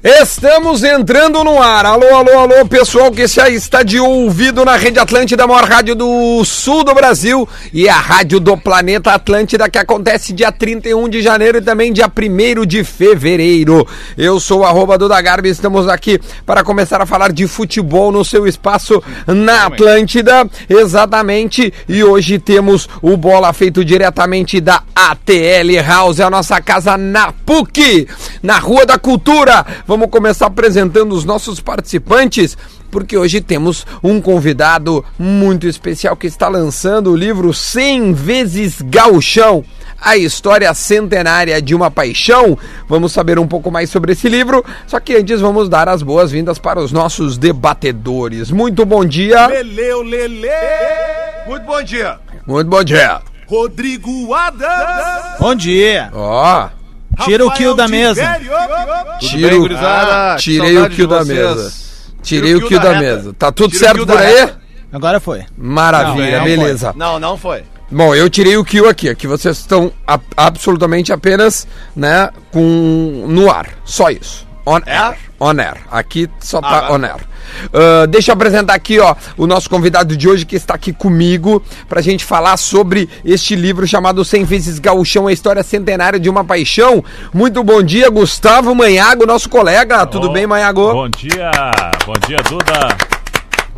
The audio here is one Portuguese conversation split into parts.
Estamos entrando no ar. Alô, alô, alô, pessoal que já está de ouvido na Rede Atlântida, a maior rádio do sul do Brasil e a rádio do planeta Atlântida que acontece dia 31 de janeiro e também dia 1 de fevereiro. Eu sou o arroba Duda Garbi, estamos aqui para começar a falar de futebol no seu espaço na Atlântida, exatamente. E hoje temos o bola feito diretamente da ATL House, a nossa casa na PUC, na Rua da Cultura. Vamos começar apresentando os nossos participantes, porque hoje temos um convidado muito especial que está lançando o livro 100 vezes Gauchão. A história centenária de uma paixão. Vamos saber um pouco mais sobre esse livro. Só que antes vamos dar as boas-vindas para os nossos debatedores. Muito bom dia. Leleu, Lele! Muito bom dia! Muito bom dia. Rodrigo Adams! Bom dia! Ó. Tira o kill da mesa. Tira bem? Que Tirei o kill da mesa. Tirei o kill da da mesa. Tá tudo certo por aí? Agora foi. Maravilha, Não, beleza. Não, não foi. Bom, eu tirei o kill aqui. Aqui vocês estão absolutamente apenas, né, com no ar. Só isso. On air. On air. Aqui só tá Ah, on air. Ah, deixa eu apresentar aqui, ó, o nosso convidado de hoje que está aqui comigo pra gente falar sobre este livro chamado 100 vezes Gauchão, a história centenária de uma paixão. Muito bom dia, Gustavo Manhago, nosso colega. Tudo bem, Manhago? Bom dia, bom dia, Duda.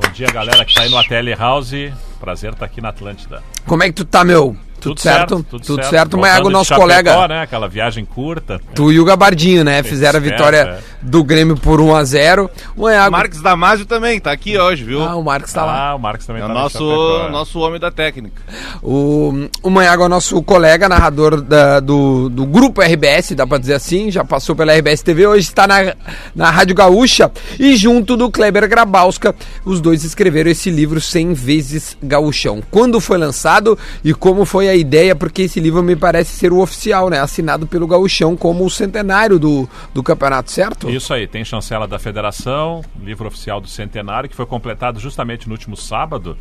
Bom dia, galera que tá aí no ATL House. Prazer estar aqui na Atlântida. Como é que tu tá, meu? Tudo, certo? Tudo, certo, Voltando Manhago, de nosso Chapecó, colega. né? Aquela viagem curta. Tu e o Gabardinho, né? Fizeram a vitória é. do Grêmio por 1 a 0 O Manhago. Marques Damasio também, tá aqui hoje, viu? Ah, o Marcos tá lá. Ah, o Marcos também é o tá no nosso, Chapecó, é. nosso homem da técnica. O, o Manhago é o nosso colega, narrador da- do, do grupo RBS, dá pra dizer assim, já passou pela RBS TV, hoje está na, na Rádio Gaúcha e junto do Kleber Grabowska, os dois escreveram esse livro 100 vezes Gaúchão. Quando foi lançado e como foi a ideia, porque esse livro me parece ser o oficial, né? Assinado pelo Gaúchão como o centenário do, do campeonato, certo? Isso aí, tem chancela da federação, livro oficial do centenário, que foi completado justamente no último sábado,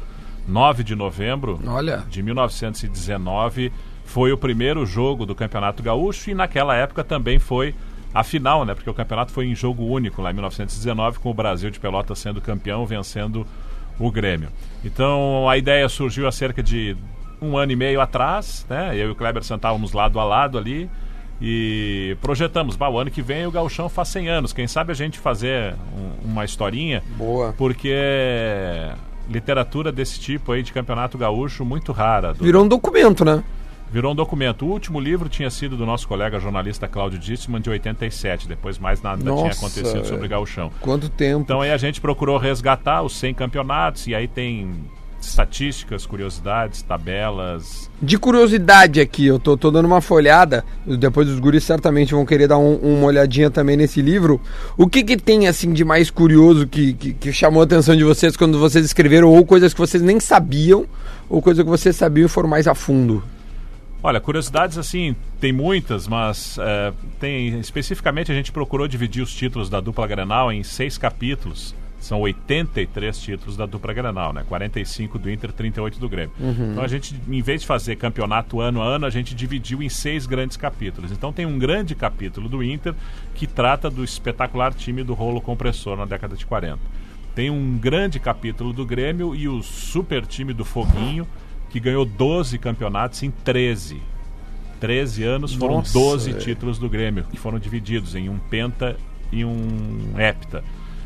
9 de novembro Olha. de 1919. Foi o primeiro jogo do Campeonato Gaúcho e naquela época também foi a final, né? Porque o campeonato foi em jogo único lá em 1919, com o Brasil de Pelotas sendo campeão, vencendo o Grêmio. Então a ideia surgiu há cerca de um ano e meio atrás, né? Eu e o Kleber sentávamos lado a lado ali e projetamos, bah, o ano que vem o Gauchão faz 100 anos, quem sabe a gente fazer um- uma historinha, Boa. porque literatura desse tipo aí de campeonato gaúcho muito rara. Duda. Virou um documento, né? Virou um documento. O último livro tinha sido do nosso colega jornalista Cláudio Dissman de 87, depois mais nada tinha Nossa, acontecido é. sobre Gauchão. Quanto tempo. Então aí a gente procurou resgatar os 100 campeonatos e aí tem estatísticas, curiosidades, tabelas. De curiosidade aqui, eu tô, tô dando uma folhada, depois os guris certamente vão querer dar um- uma olhadinha também nesse livro. O que que tem, assim, de mais curioso que, que, que chamou a atenção de vocês quando vocês escreveram, ou coisas que vocês nem sabiam, ou coisas que vocês sabiam e foram mais a fundo? Olha, curiosidades assim, tem muitas, mas é, tem especificamente a gente procurou dividir os títulos da dupla Grenal em seis capítulos. São 83 títulos da dupla Grenal, né? 45 do Inter, 38 do Grêmio. Então a gente, em vez de fazer campeonato ano a ano, a gente dividiu em seis grandes capítulos. Então tem um grande capítulo do Inter que trata do espetacular time do rolo compressor na década de 40. Tem um grande capítulo do Grêmio e o super time do Foguinho, que ganhou 12 campeonatos em 13. 13 anos foram Nossa, 12 velho. títulos do Grêmio, que foram divididos em um penta e um hepta.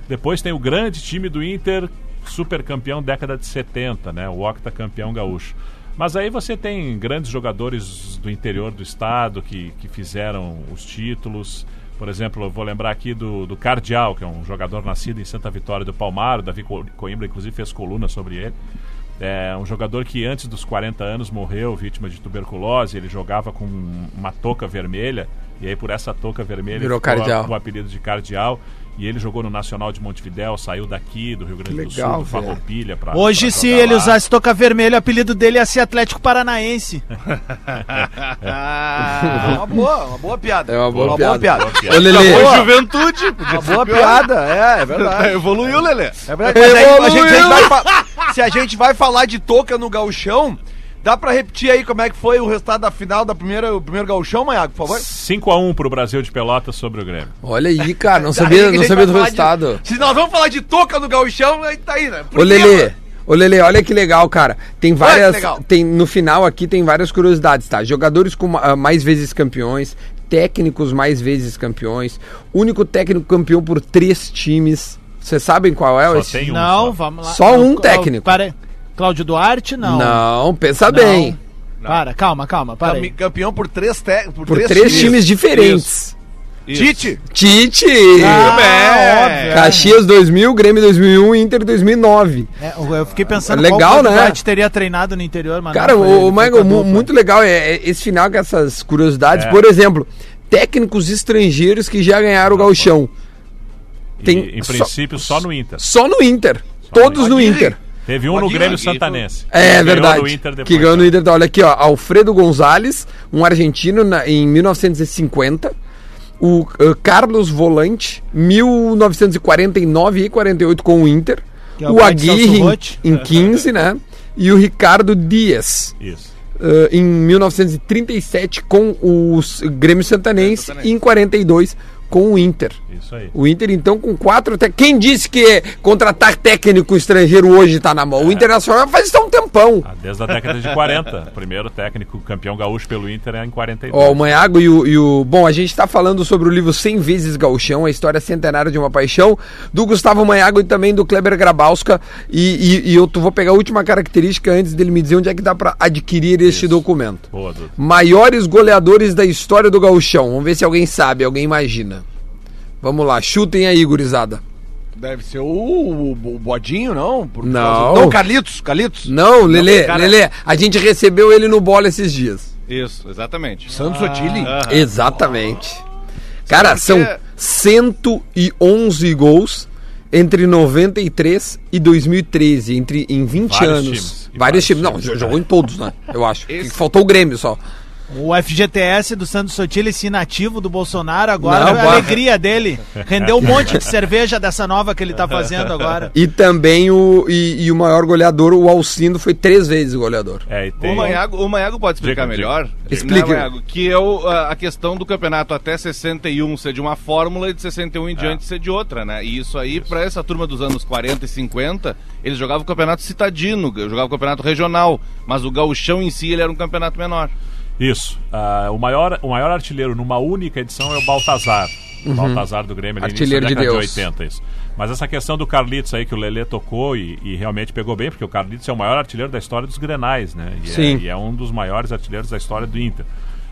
Depois tem o grande time do Inter, super campeão década de 70, né? O octacampeão gaúcho. Mas aí você tem grandes jogadores do interior do estado que, que fizeram os títulos. Por exemplo, eu vou lembrar aqui do, do Cardial, que é um jogador nascido em Santa Vitória do Palmar. O Davi Co- Coimbra, inclusive, fez coluna sobre ele. É um jogador que antes dos 40 anos morreu vítima de tuberculose. Ele jogava com uma touca vermelha. E aí, por essa touca vermelha, Virou ficou Cardial. o apelido de Cardial. E ele jogou no Nacional de Montevidéu, saiu daqui, do Rio Grande do legal, Sul, do velho. Farroupilha. Pra, Hoje, pra se ele lá. usasse toca vermelho, o apelido dele ia ser Atlético Paranaense. Ah, uma boa, uma boa piada. É uma boa uma piada. Boa piada. Boa piada. Ô, Lelê, juventude. Uma boa piada, é, é verdade. Evoluiu, Lelê. É verdade. Mas aí, a gente, a gente vai se a gente vai falar de touca no gauchão, Dá pra repetir aí como é que foi o resultado da final da primeira, o primeiro gauchão, Maiago, por favor? 5x1 pro Brasil de Pelotas sobre o Grêmio. Olha aí, cara, não sabia, não sabia do resultado. de- se nós vamos falar de toca no gauchão, aí tá aí, né? Por Ô, Lelê, ô, Lelê, olha que legal, cara. Tem várias. Tem, no final aqui tem várias curiosidades, tá? Jogadores com ah, mais vezes campeões, técnicos mais vezes campeões, único técnico campeão por três times. Vocês sabem qual é Só esse? tem um Não, só. vamos lá. Só Não, um técnico. Para, Cláudio Duarte, não. Não, pensa Não. bem. Para, calma, calma, para Cam-. Campeão por três, te... por Por três, três, times, diferentes. Isso. Tite. Tite! Ah, É. óbvio, é. Caxias 2000, Grêmio 2001, Inter 2009. É, eu fiquei pensando Legal, qual né? Duarte teria treinado no interior, mas Cara, não o, foi Michael, muito legal é, é esse final com essas curiosidades. É. Por exemplo, técnicos estrangeiros que já ganharam o gauchão. E, Tem em só- princípio, só, no Inter. Só no Inter. Todos no Aguirre. Inter. Teve um no Grêmio. Santanense. É Ganhou verdade. no Inter depois, que ganhou no né? Inter. Olha aqui, ó. Alfredo Gonzalez, um argentino na- em 1950. O uh, Carlos Volante, 1949 e 48 com o Inter. Que é o o Aguirre em, em 15, né? E o Ricardo Dias. Isso. uh, em 1937 com o Grêmio Santanense Santanense. e em 42 com o Inter. Isso aí. O Inter, então, com quatro. Te... Quem disse que contratar técnico estrangeiro hoje tá na mão? O Internacional faz isso há um tempão. Ah, Desde a década de 40. Primeiro técnico campeão gaúcho pelo Inter é em 42. Ó, o Manhago e o, e o- Bom, a gente tá falando sobre o livro 100 vezes Gauchão, a história centenária de uma paixão, do Gustavo Manhago e também do Kleber Grabowska. E, e- e eu vou pegar a última característica antes dele me dizer onde é que dá pra adquirir este documento. Boa. Maiores goleadores da história do Gauchão. Vamos ver se alguém sabe, alguém imagina. Vamos lá, chutem aí, gurizada. Deve ser o, o, o Bodinho, não? Por Não. causa- Não, Carlitos. Carlitos. Não, Lelê, cara- Lelê, a gente recebeu ele no bola esses dias. Isso, exatamente. Santos Otili. Aham. Exatamente. Cara, Sabe são que- 111 gols entre 93 e 2013, entre em 20 Vários anos. times. E Vários vários times. Não, times, né? jogou em todos, né? Eu acho. Esse- Faltou o Grêmio só. O FGTS do Santos Sotile, esse inativo do Bolsonaro, agora Não, a alegria dele. Rendeu um monte de cerveja dessa nova que ele tá fazendo agora. E também o, e, e o maior goleador, o Alcindo, foi três vezes o goleador. É, e tem... O Manhago, o Manhago pode explicar Diga, melhor. Explica. Né, Manhago? que é o- a questão do campeonato até 61 ser de uma fórmula e de 61 em diante ser de outra, né? E isso aí, pra essa turma dos anos 40 e 50, eles jogavam o campeonato citadino, jogavam o campeonato regional, mas o gauchão em si ele era um campeonato menor. Isso. Ah, o, maior, o maior artilheiro numa única edição é o Baltazar. O Baltazar do Grêmio, Uhum. Artilheiro de Deus. 80, isso. Mas essa questão do Carlitos aí que o Lelê tocou e, e realmente pegou bem, porque o Carlitos é o maior artilheiro da história dos Grenais, né? E, Sim. É, e é um dos maiores artilheiros da história do Inter.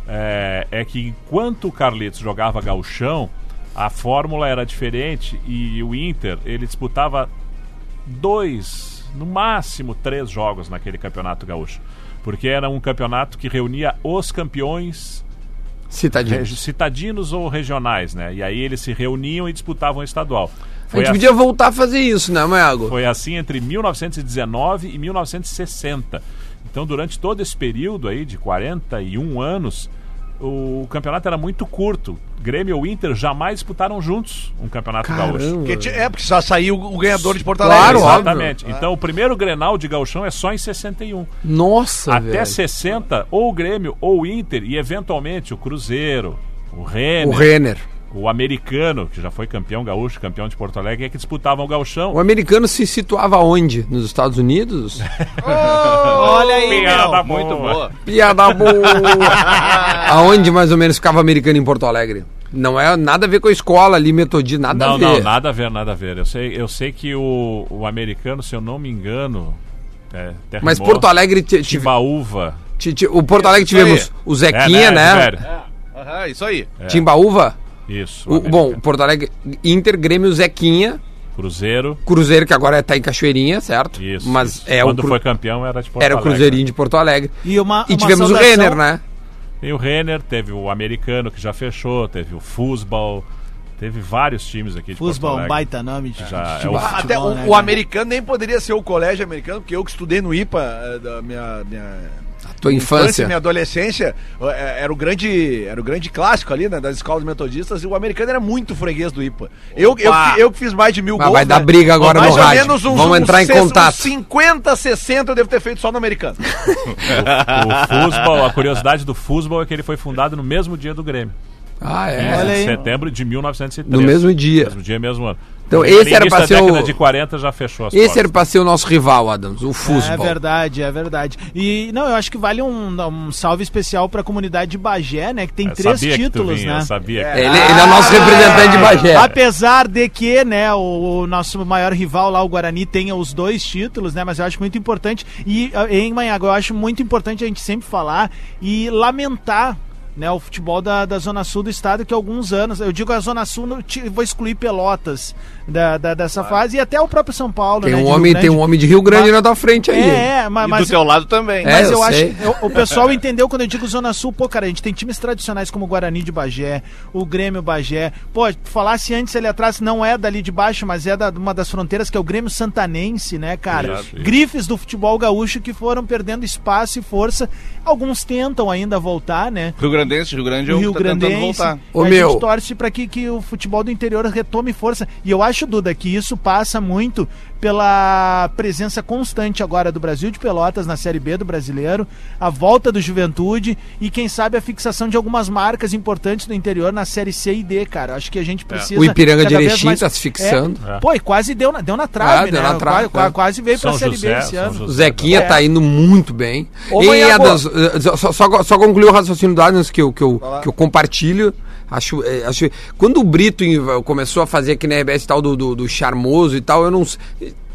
É, é que enquanto o Carlitos jogava gauchão, a fórmula era diferente e o Inter, ele disputava dois, no máximo três jogos naquele campeonato gaúcho. Porque era um campeonato que reunia os campeões Citadinho. regi- citadinos ou regionais, né? E aí eles se reuniam e disputavam o estadual. A Foi, gente a- podia voltar a fazer isso, né, Maiago? foi assim entre 1919 e 1960. Então, durante todo esse período aí de 41 anos, o campeonato era muito curto. Grêmio e o Inter jamais disputaram juntos um campeonato gaúcho. Caramba. Porque ti- é, porque só saiu o ganhador de Porto Claro, Alegre. óbvio. Exatamente. Então, o primeiro Grenal de gauchão é só em 61. Nossa, Até velho. 60, ou o Grêmio ou o Inter, e eventualmente o Cruzeiro, o Renner, O Renner. O americano, que já foi campeão gaúcho, campeão de Porto Alegre, é que disputavam o gauchão. O americano se situava onde? Nos Estados Unidos? Olha aí, Piada meu. Muito boa. boa. Piada boa! Aonde mais ou menos ficava americano em Porto Alegre? Não é nada a ver com a escola ali, metodismo, nada Não, a ver. não, nada a ver, nada a ver. Eu sei, eu sei que o, o americano, se eu não me engano, é, Mas Porto Alegre Timbaúva. ti- ti- o Porto Alegre tivemos o Zequinha, É, né? velho? Aham, isso aí. Timbaúva. Isso. O- bom, Porto Alegre, Inter, Grêmio, Zequinha, Cruzeiro. Cruzeiro que agora tá em Cachoeirinha, certo? Isso. Mas isso. é Quando o Cru- foi campeão era de Porto era o Alegre. Cruzeirinho de Porto Alegre. E, uma, E uma tivemos o saudação- Renner, né? Tem o Renner, teve o americano que já fechou, teve o Fusbal, teve vários times aqui de um Alegre. baita nome de, Já de é o- Até futebol, o, né, o americano nem poderia ser o colégio americano, porque eu que estudei no IPA, eh, da minha, minha Tua infância. minha adolescência, eh, era o grande, era o grande clássico ali, né, das escolas metodistas, e o americano era muito freguês do IPA. Eu, eu, eu que fiz mais de mil Mas gols, vai dar né, briga agora mais no ou rádio. menos uns, Vamos uns entrar em uns contato. 50, 60 eu devo ter feito só no americano. O futebol, a curiosidade do futebol é que ele foi fundado no mesmo dia do Grêmio. Ah, em é. Olha aí. setembro de 1903. No mesmo dia. Mesmo dia, mesmo ano. Então, esse era da ser o- de 40 já fechou as Esse portas. era pra ser o nosso rival, Adams, o É futebol. verdade, é verdade. E não, eu acho que vale um, um salve especial pra comunidade de Bagé, né? Que tem Eu três sabia que tu títulos, vinha, eu né? sabia que- ele, ele é o nosso representante de Bagé. Apesar de que, né, o, o nosso maior rival lá, o Guarani, tenha os dois títulos, né? Mas eu acho muito importante. E ah, em Manhago, eu acho muito importante a gente sempre falar e lamentar. Né, o futebol da, da Zona Sul do estado, que há alguns anos, eu digo a Zona Sul, não vou excluir Pelotas da, da- dessa fase, e até o próprio São Paulo. Tem né, um homem, tem um homem de Rio Grande Mas- na tua frente aí. É, é, mas, E mas, do teu lado também. É, mas eu eu, acho. eu- o pessoal entendeu quando eu digo Zona Sul, pô, cara, a gente tem times tradicionais como o Guarani de Bagé, o Grêmio Bagé. Pô, falasse antes ali atrás, não é dali de baixo, mas é da, uma das fronteiras, que é o Grêmio Santanense, né, cara? Isso. Grifes do futebol gaúcho que foram perdendo espaço e força. Alguns tentam ainda voltar, né? Rio Grandense, Rio Grande é o o Rio que tá tentando Grandense. voltar. Ô, a meu. gente torce para que, que o futebol do interior retome força. E eu acho, Duda, que isso passa muito pela presença constante agora do Brasil de Pelotas na Série B do brasileiro, a volta do Juventude e, quem sabe, a fixação de algumas marcas importantes do interior na Série C e D, cara. Acho que a gente precisa. O Ipiranga de Erechim mais- tá se fixando. É. É. Pô, e quase deu na, deu na trave, Ah, deu né? na trave, Qua- qua- é. Quase veio pra São Série José, B esse ano. José. O Zequinha É. tá indo muito bem. Ô, e Manhago. Adams, eh, só, só, só concluir o raciocínio do Adams que eu, que eu, que eu compartilho. Acho, eh, acho. Quando o Brito começou a fazer aqui na RBS tal do, do, do charmoso e tal, eu não.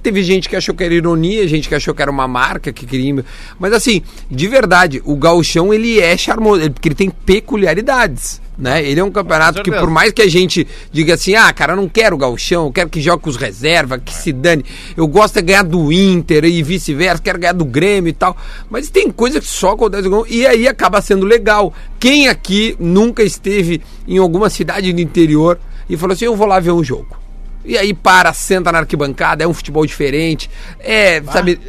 Teve gente que achou que era ironia, gente que achou que era uma marca que queria. Mas assim, de verdade, o gauchão ele é charmoso, porque ele tem peculiaridades. Né? Ele é um campeonato que, por mais que a gente diga assim, ah, cara, eu não quero o gauchão, eu quero que jogue com os reservas, que se dane. Eu gosto de ganhar do Inter e vice-versa, quero ganhar do Grêmio e tal. Mas tem coisa que só acontece com e aí acaba sendo legal. Quem aqui nunca esteve em alguma cidade do interior e falou assim, eu vou lá ver um jogo? E aí para, senta na arquibancada, é um futebol diferente. É, sabe?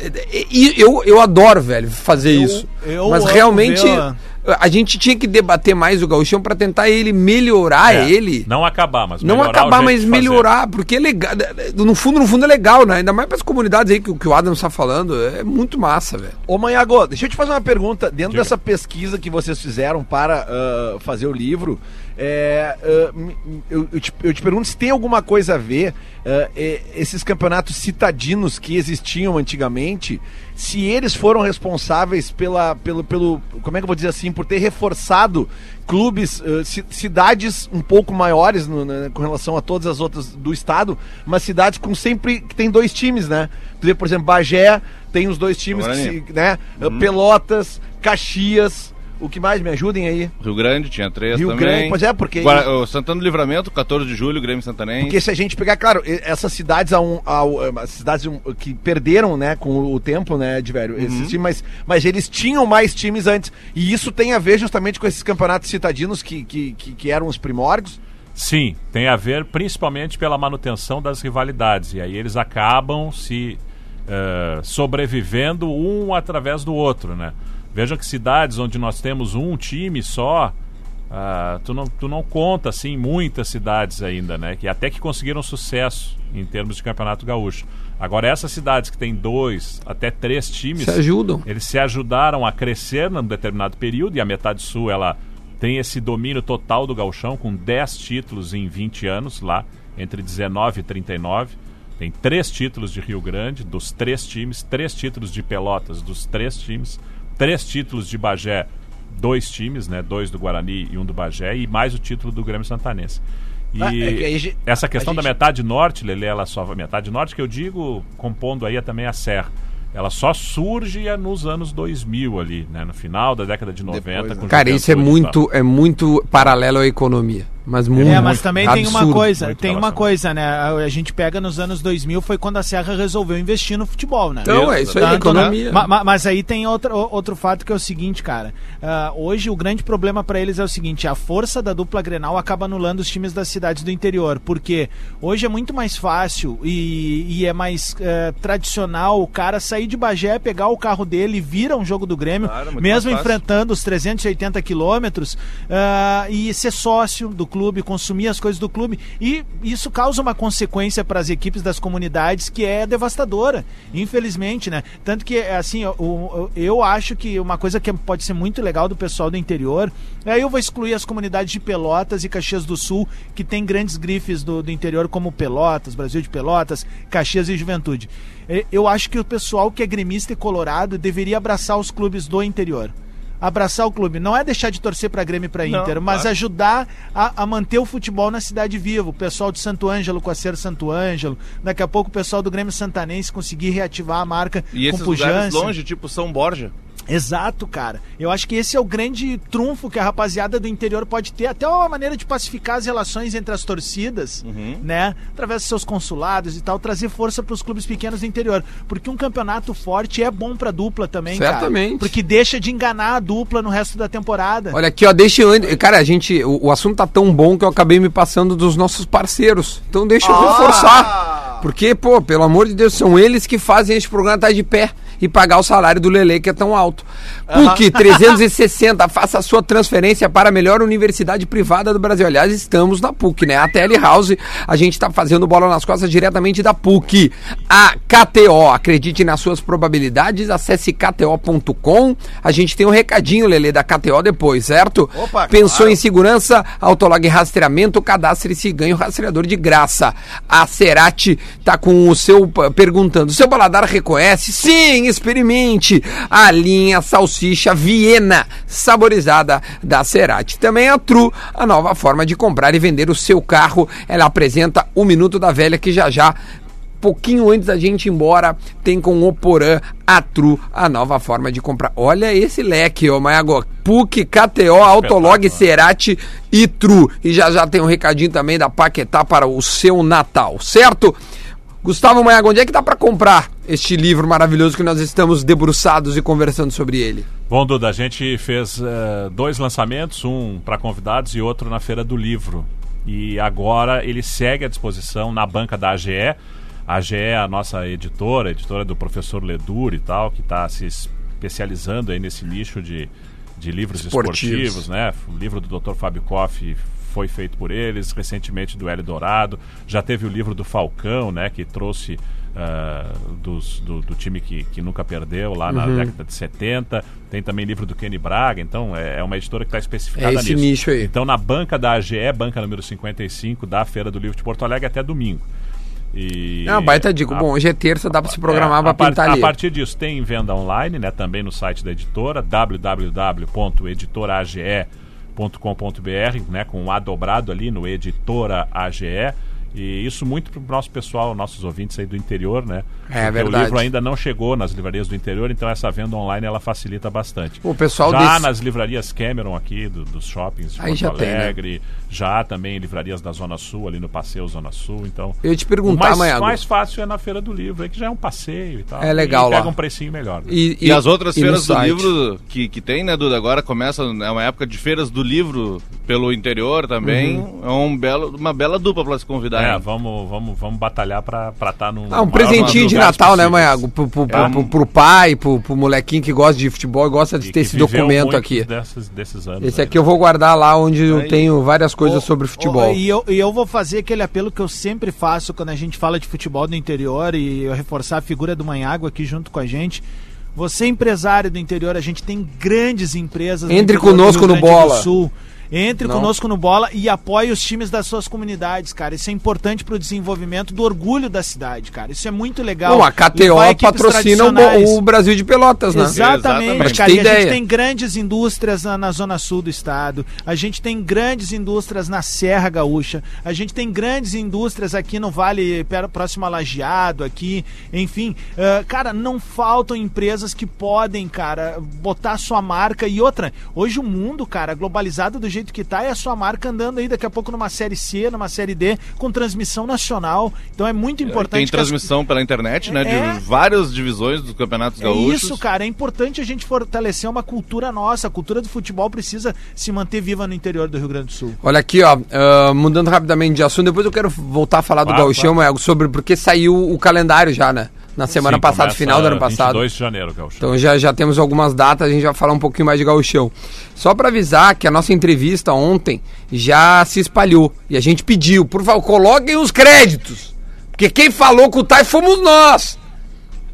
E eu, eu adoro, velho, fazer isso. eu Mas realmente ver, a gente tinha que debater mais o gauchão para tentar ele melhorar É, ele. Não acabar, mas Não acabar, jeito mas de fazer. melhorar, porque é legal. No fundo, no fundo é legal, né? Ainda mais para as comunidades aí que, o- que o Adam está falando. É muito massa, velho. Ô Manhago, deixa eu te fazer uma pergunta. Dentro Diga. dessa pesquisa que vocês fizeram para ah, fazer o livro, é, me- eu, eu te, eu te pergunto se tem alguma coisa a ver é, esses campeonatos citadinos que existiam antigamente, se eles foram responsáveis pela, pelo, pelo, como é que eu vou dizer assim, por ter reforçado clubes, ci- cidades um pouco maiores no- né, com relação a todas as outras do estado, mas cidades com sempre que tem dois times, né? Tu vê, por exemplo, Bagé tem os dois times, se, né? Pelotas, Caxias, o que mais me ajudem aí? Rio Grande tinha três Rio também. Grande, pois é, porque- Guara- o Santana do Livramento, 14 de julho, Grêmio Santanense. Porque se a gente pegar, claro, essas cidades ao, ao- eh, as cidades um, que perderam, né, com o tempo, né, de velho, esses times, mas, mas eles tinham mais times antes. E isso tem a ver justamente com esses campeonatos citadinos que, que, que, que eram os primórdios. Sim, tem a ver principalmente pela manutenção das rivalidades. E aí eles acabam se eh, sobrevivendo um através do outro, né? Vejam que cidades onde nós temos um time só, ah, tu, não, tu não conta assim muitas cidades ainda, né? Que até que conseguiram sucesso em termos de campeonato gaúcho. Agora essas cidades que têm dois até três times, Se ajudam. eles se ajudaram a crescer num determinado período e a metade sul ela tem esse domínio total do gauchão com 10 títulos em 20 anos lá entre 19 e 39 tem três títulos de Rio Grande dos três times três títulos de Pelotas dos três times três títulos de Bagé dois times né dois do Guarani e um do Bagé e mais o título do Grêmio Santanense e Ah, é que essa questão a da gente- metade norte, Lele, ela só metade norte que eu digo, compondo aí também a Serra. Ela só surge nos anos 2000 ali, né, no final da década de 90. Depois, né? com Cara, isso é e muito, é muito paralelo à economia. Mas muito. É, mas também tem uma coisa, tem uma coisa, né? A a gente pega nos anos 2000 foi quando a Serra resolveu investir no futebol, né? Então, é isso aí, Tanto, né? economia. Ma- ma- mas aí tem outra, o- outro fato que é o seguinte, cara. Ah, hoje o grande problema pra eles é o seguinte: a força da dupla Grenal acaba anulando os times das cidades do interior. Porque hoje é muito mais fácil e, e é mais eh, tradicional o cara sair de Bagé, pegar o carro dele e vir a um jogo do Grêmio, Claro, mesmo enfrentando os 380 quilômetros ah, e ser sócio do clube, consumir as coisas do clube. E isso causa uma consequência para as equipes das comunidades que é devastadora, infelizmente, né? Tanto que, assim, o- eu acho que uma coisa que pode ser muito legal do pessoal do interior, aí eu vou excluir as comunidades de Pelotas e Caxias do Sul, que tem grandes grifes do, do interior, como Pelotas, Brasil de Pelotas, Caxias e Juventude. Eu acho que o pessoal que é gremista e colorado deveria abraçar os clubes do interior abraçar o clube. Não é deixar de torcer para Grêmio e para Não, Inter, mas claro. ajudar a, a manter o futebol na cidade viva. O pessoal de Santo Ângelo com a Ser Santo Ângelo. Daqui a pouco o pessoal do Grêmio Santanense conseguir reativar a marca E com esses lugares longe, tipo São Borja. Exato, cara. Eu acho que esse é o grande trunfo que a rapaziada do interior pode ter, até uma maneira de pacificar as relações entre as torcidas, né? Através dos seus consulados e tal, trazer força para os clubes pequenos do interior, porque um campeonato forte é bom para dupla também, Certamente. cara. Porque deixa de enganar a dupla no resto da temporada. Olha aqui, ó, deixa eu. Cara, a gente. O, o assunto tá tão bom que eu acabei me passando dos nossos parceiros. Então deixa eu reforçar. Porque, pô, pelo amor de Deus, são eles que fazem esse programa estar de pé e pagar o salário do Lele que é tão alto. PUC 360, faça a sua transferência para a melhor universidade privada do Brasil. Aliás, estamos na PUC, né? A TL House, a gente está fazendo bola nas costas diretamente da PUC. A KTO, acredite nas suas probabilidades, acesse kto.com. A gente tem um recadinho, Lele, da KTO depois, certo? Opa, Pensou claro. em segurança, autolog rastreamento, cadastre-se e ganhe o rastreador de graça. A Cerati tá com o seu perguntando, seu paladar reconhece? Sim, experimente a linha salsicha Viena saborizada da Cerati. Também a Tru, a nova forma de comprar e vender o seu carro. Ela apresenta o Minuto da Velha que já já pouquinho antes da gente ir embora, tem com o Porã a Tru, a nova forma de comprar. Olha esse leque, ô Maiago. PUC, KTO, Autolog, Cerati e Tru. E já já tem um recadinho também da Paquetá para o seu Natal, certo? Gustavo Maiago, onde é que dá para comprar este livro maravilhoso que nós estamos debruçados e conversando sobre ele? Bom, Duda, a gente fez eh, dois lançamentos, um para convidados e outro na Feira do Livro. E agora ele segue à disposição na banca da AGE. A AGE é a nossa editora, a editora do professor Ledur e tal, que está se especializando aí nesse nicho de, de livros Esportivos. esportivos, né? O livro do Dr. Fábio Koff foi feito por eles, recentemente do Hélio Dourado. Já teve o livro do Falcão, né? Que trouxe ah, dos- do, do time que, que nunca perdeu lá na Uhum. década de 70. Tem também livro do Kenny Braga, então é, é uma editora que está especificada É esse nisso. nicho aí. Então na banca da AGE, banca número 55 da Feira do Livro de Porto Alegre até domingo. E É uma baita dica. a- Bom, hoje é terça, dá para se programar é, pra a, par- pintar a ali. partir disso tem venda online, né, também no site da editora, www.editorage.com.br, né, com um A dobrado ali no Editora AGE. E isso muito para o nosso pessoal, nossos ouvintes aí do interior, né? É Porque verdade. O livro ainda não chegou nas livrarias do interior, então essa venda online ela facilita bastante. O pessoal já desse- nas livrarias Cameron aqui, do- dos shoppings de Aí Porto já tem, né? Alegre, já também em livrarias da Zona Sul, ali no Passeio Zona Sul, então... Eu te O perguntar, mais, Maiago. mais fácil é na Feira do Livro, aí que já é um passeio e tal. É legal e pega lá. um precinho melhor. né? E, E, as outras e feiras do site. livro que, que tem, né, Duda? Agora começa, é uma época de feiras do livro pelo interior também. É um belo, uma bela dupla para se convidar. É, hein? vamos, vamos, vamos batalhar pra estar tá num. Ah, um presentinho de Natal, né. Maiago? Pro, pro, pro, É. pro- pro pai, pro, pro molequinho que gosta de futebol e gosta de E ter esse documento aqui. Desses, desses anos. Esse aí, aqui eu vou guardar lá onde eu Aí. tenho várias coisas Ô, sobre futebol. E eu, e eu vou fazer aquele apelo que eu sempre faço quando a gente fala de futebol do interior e eu reforçar a figura do Manhago aqui junto com a gente. Você, empresário do interior, a gente tem grandes empresas. Entre conosco no Bola. Sul. Entre Não. conosco no Bola e apoie os times das suas comunidades, cara. Isso é importante pro desenvolvimento do orgulho da cidade, cara. Isso é muito legal. Bom, a KTO patrocina o, o Brasil de Pelotas, né? Exatamente, Exatamente. cara. E ter a gente ideia. tem grandes indústrias na, na zona sul do estado. A gente tem grandes indústrias na Serra Gaúcha. A gente tem grandes indústrias aqui no Vale próximo a Lajeado, aqui. Enfim, ah, cara, não faltam empresas que podem, cara, botar sua marca e outra. Hoje o mundo, cara, globalizado do jeito jeito que tá, é a sua marca andando aí daqui a pouco numa série C, numa série D, com transmissão nacional. Então é muito importante. Tem que as- transmissão pela internet, né? É. De várias divisões dos campeonatos É gaúchos. isso, cara. É importante a gente fortalecer uma cultura nossa. A cultura do futebol precisa se manter viva no interior do Rio Grande do Sul. Olha aqui, ó, ah, mudando rapidamente de assunto, depois eu quero voltar a falar do Gauchão, é, sobre porque saiu o calendário já, né? Na semana Sim, passada, final do ano passado. 22 de janeiro, Gaúcho. Então já, já temos algumas datas, a gente vai falar um pouquinho mais de gauchão. Só para avisar que a nossa entrevista ontem já se espalhou e a gente pediu, por favor, coloquem os créditos. Porque quem falou com o Tai fomos nós.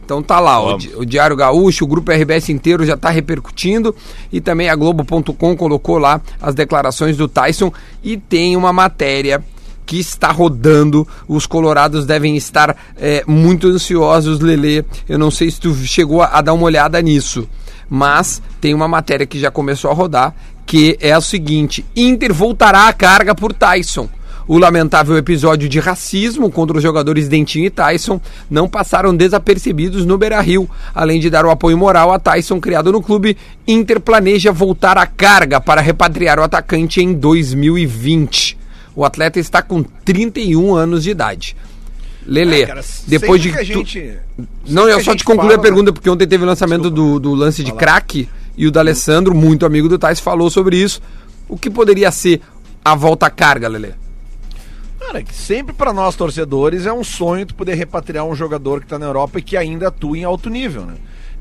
Então tá lá, o, o Diário Gaúcho, o Grupo RBS inteiro já tá repercutindo e também a Globo.com colocou lá as declarações do Tyson e tem uma matéria que está rodando. Os colorados devem estar é, muito ansiosos, Lele. Eu não sei se tu chegou a, a dar uma olhada nisso, mas tem uma matéria que já começou a rodar que é o seguinte: Inter voltará à carga por Tyson. O lamentável episódio de racismo contra os jogadores Dentinho e Tyson não passaram desapercebidos no Beira-Rio. Além de dar o apoio moral a Tyson criado no clube, Inter planeja voltar à carga para repatriar o atacante em 2020. O atleta está com 31 anos de idade. Lele, É, cara, depois de tu- gente- não, eu só te concluir a pergunta, porque ontem teve o lançamento do, do lance de craque e o da Alessandro, muito amigo do Tais, falou sobre isso. O que poderia ser a volta à carga, Lele? Cara, que sempre pra nós torcedores é um sonho tu poder repatriar um jogador que tá na Europa e que ainda atua em alto nível, né?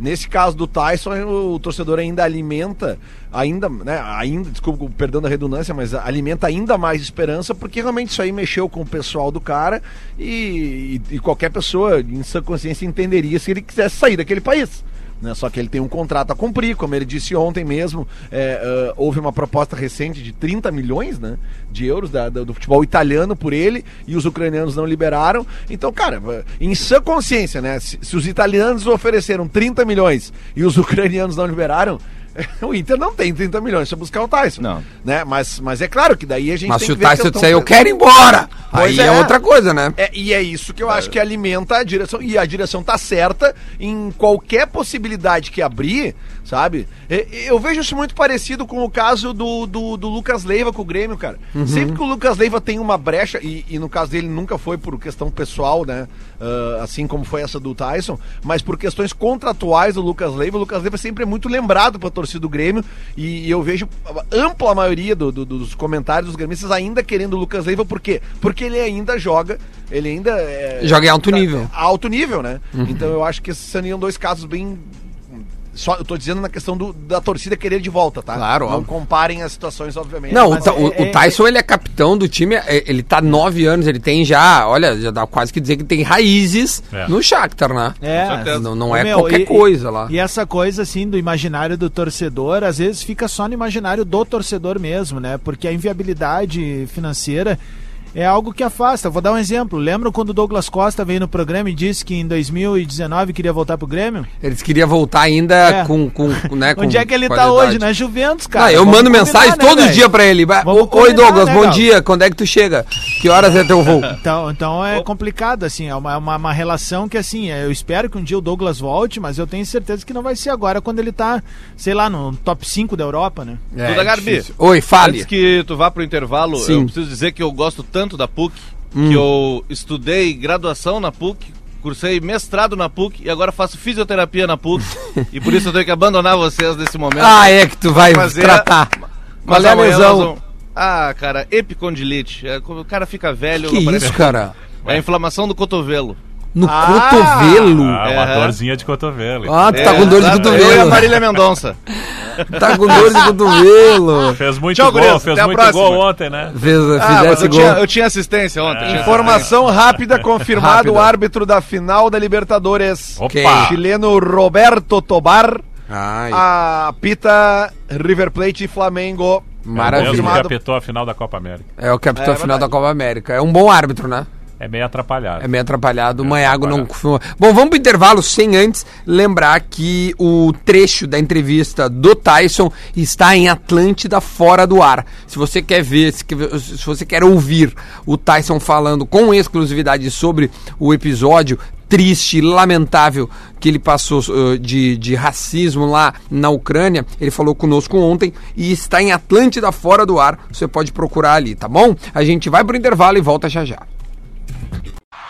Nesse caso do Tyson, o torcedor ainda alimenta, ainda, né, ainda, desculpa, perdão da redundância, mas alimenta ainda mais esperança, porque realmente isso aí mexeu com o pessoal do cara e, e- e qualquer pessoa em sua consciência entenderia se ele quisesse sair daquele país. Né? Só que ele tem um contrato a cumprir, como ele disse ontem mesmo, é, ah, houve uma proposta recente de 30 milhões né, de euros da- da- do futebol italiano por ele e os ucranianos não liberaram. Então, cara, em sã consciência, né? Se, se os italianos ofereceram 30 milhões e os ucranianos não liberaram, o Inter não tem 30 milhões para buscar o Tyson. Não. Né? Mas, mas é claro que daí a gente Mas se o Tyson questão- disser, eu quero ir embora, Pois aí é. é. outra coisa, né? É, e é isso que eu acho que alimenta a direção. E a direção tá certa em qualquer possibilidade que abrir, sabe? Eu vejo isso muito parecido com o caso do, do, do Lucas Leiva com o Grêmio, cara. Sempre que o Lucas Leiva tem uma brecha, e, e no caso dele nunca foi por questão pessoal, né? Ah, assim como foi essa do Tyson, mas por questões contratuais do Lucas Leiva, o Lucas Leiva sempre é muito lembrado pra torcida do Grêmio. E, eu vejo a ampla maioria do- do- dos comentários dos gremistas ainda querendo o Lucas Leiva, por quê? Porque ele ainda joga, ele ainda é, Joga em alto tá- nível. alto nível, né? Então eu acho que esses seriam dois casos bem. Só, eu tô dizendo na questão do- da torcida querer de volta, tá? Claro, Não óbvio. comparem as situações, obviamente. Não, o, mas Ta- é- o- o é- Tyson ele é capitão do time, é- ele tá nove anos, ele tem já, olha, já dá quase que dizer que tem raízes É. no Shakhtar, né? É, certeza. Não, não é meu, qualquer e- coisa lá. E essa coisa, assim, do imaginário do torcedor, às vezes fica só no imaginário do torcedor mesmo, né? Porque a inviabilidade financeira é algo que afasta. Vou dar um exemplo. Lembram quando o Douglas Costa veio no programa e disse que em 2019 queria voltar pro Grêmio? Eles queriam voltar ainda É. com, com, né, com Onde é que ele tá qualidade. hoje? Na Juventus, cara. Ah, eu Vamos mando mensagem né, todos os velho? dias pra ele. Vamos Oi, combinar, Douglas, né, bom Gal? dia. Quando é que tu chega? Que horas é teu voo? Então, então é complicado, assim, é uma, uma, uma relação que, assim, é, eu espero que um dia o Douglas volte, mas eu tenho certeza que não vai ser agora, quando ele tá, sei lá, no top 5 da Europa, né? Duda Garbi. difícil. Oi, fale. Antes que tu vá pro intervalo, Sim. Eu preciso dizer que eu gosto tanto da PUC, que eu estudei graduação na PUC, cursei mestrado na PUC e agora faço fisioterapia na PUC. e por isso eu tenho que abandonar vocês nesse momento. Ah, é que tu vai Fazer- tratar. Qual Mas é a lesão? vamos- Ah, cara, epicondilite. É, o cara fica velho, Que parece- isso, cara? É a inflamação do cotovelo. No Ah! cotovelo. Ah, uma É. dorzinha de cotovelo. Ah, tu tá com dor de exato. Eu e a cotovelo. Marília Mendonça. Tá com dor de cotovelo. Fez muito Tchau, gol, gurias, fez até a muito próxima. gol ontem, né? Fez, Ah, mas eu gol. tinha, eu tinha assistência ontem. tinha Informação rápida confirmado Rápida. o árbitro da final da Libertadores. Opa! Chileno Roberto Tobar Ai, apita River Plate e Flamengo. É o mesmo que apitou a final da Copa América. É o capitão É final da verdade. Copa América. É um bom árbitro, né? É meio atrapalhado. É meio atrapalhado. O É Maiago não atrapalhado. confirmou. Bom, vamos pro intervalo sem antes lembrar que o trecho da entrevista do Tyson está em Atlântida fora do ar. Se você quer ver, se, você quer ouvir o Tyson falando com exclusividade sobre o episódio, triste, lamentável que ele passou uh, de, de racismo lá na Ucrânia. Ele falou conosco ontem e está em Atlântida fora do ar. Você pode procurar ali, tá bom? A gente vai pro intervalo e volta já já.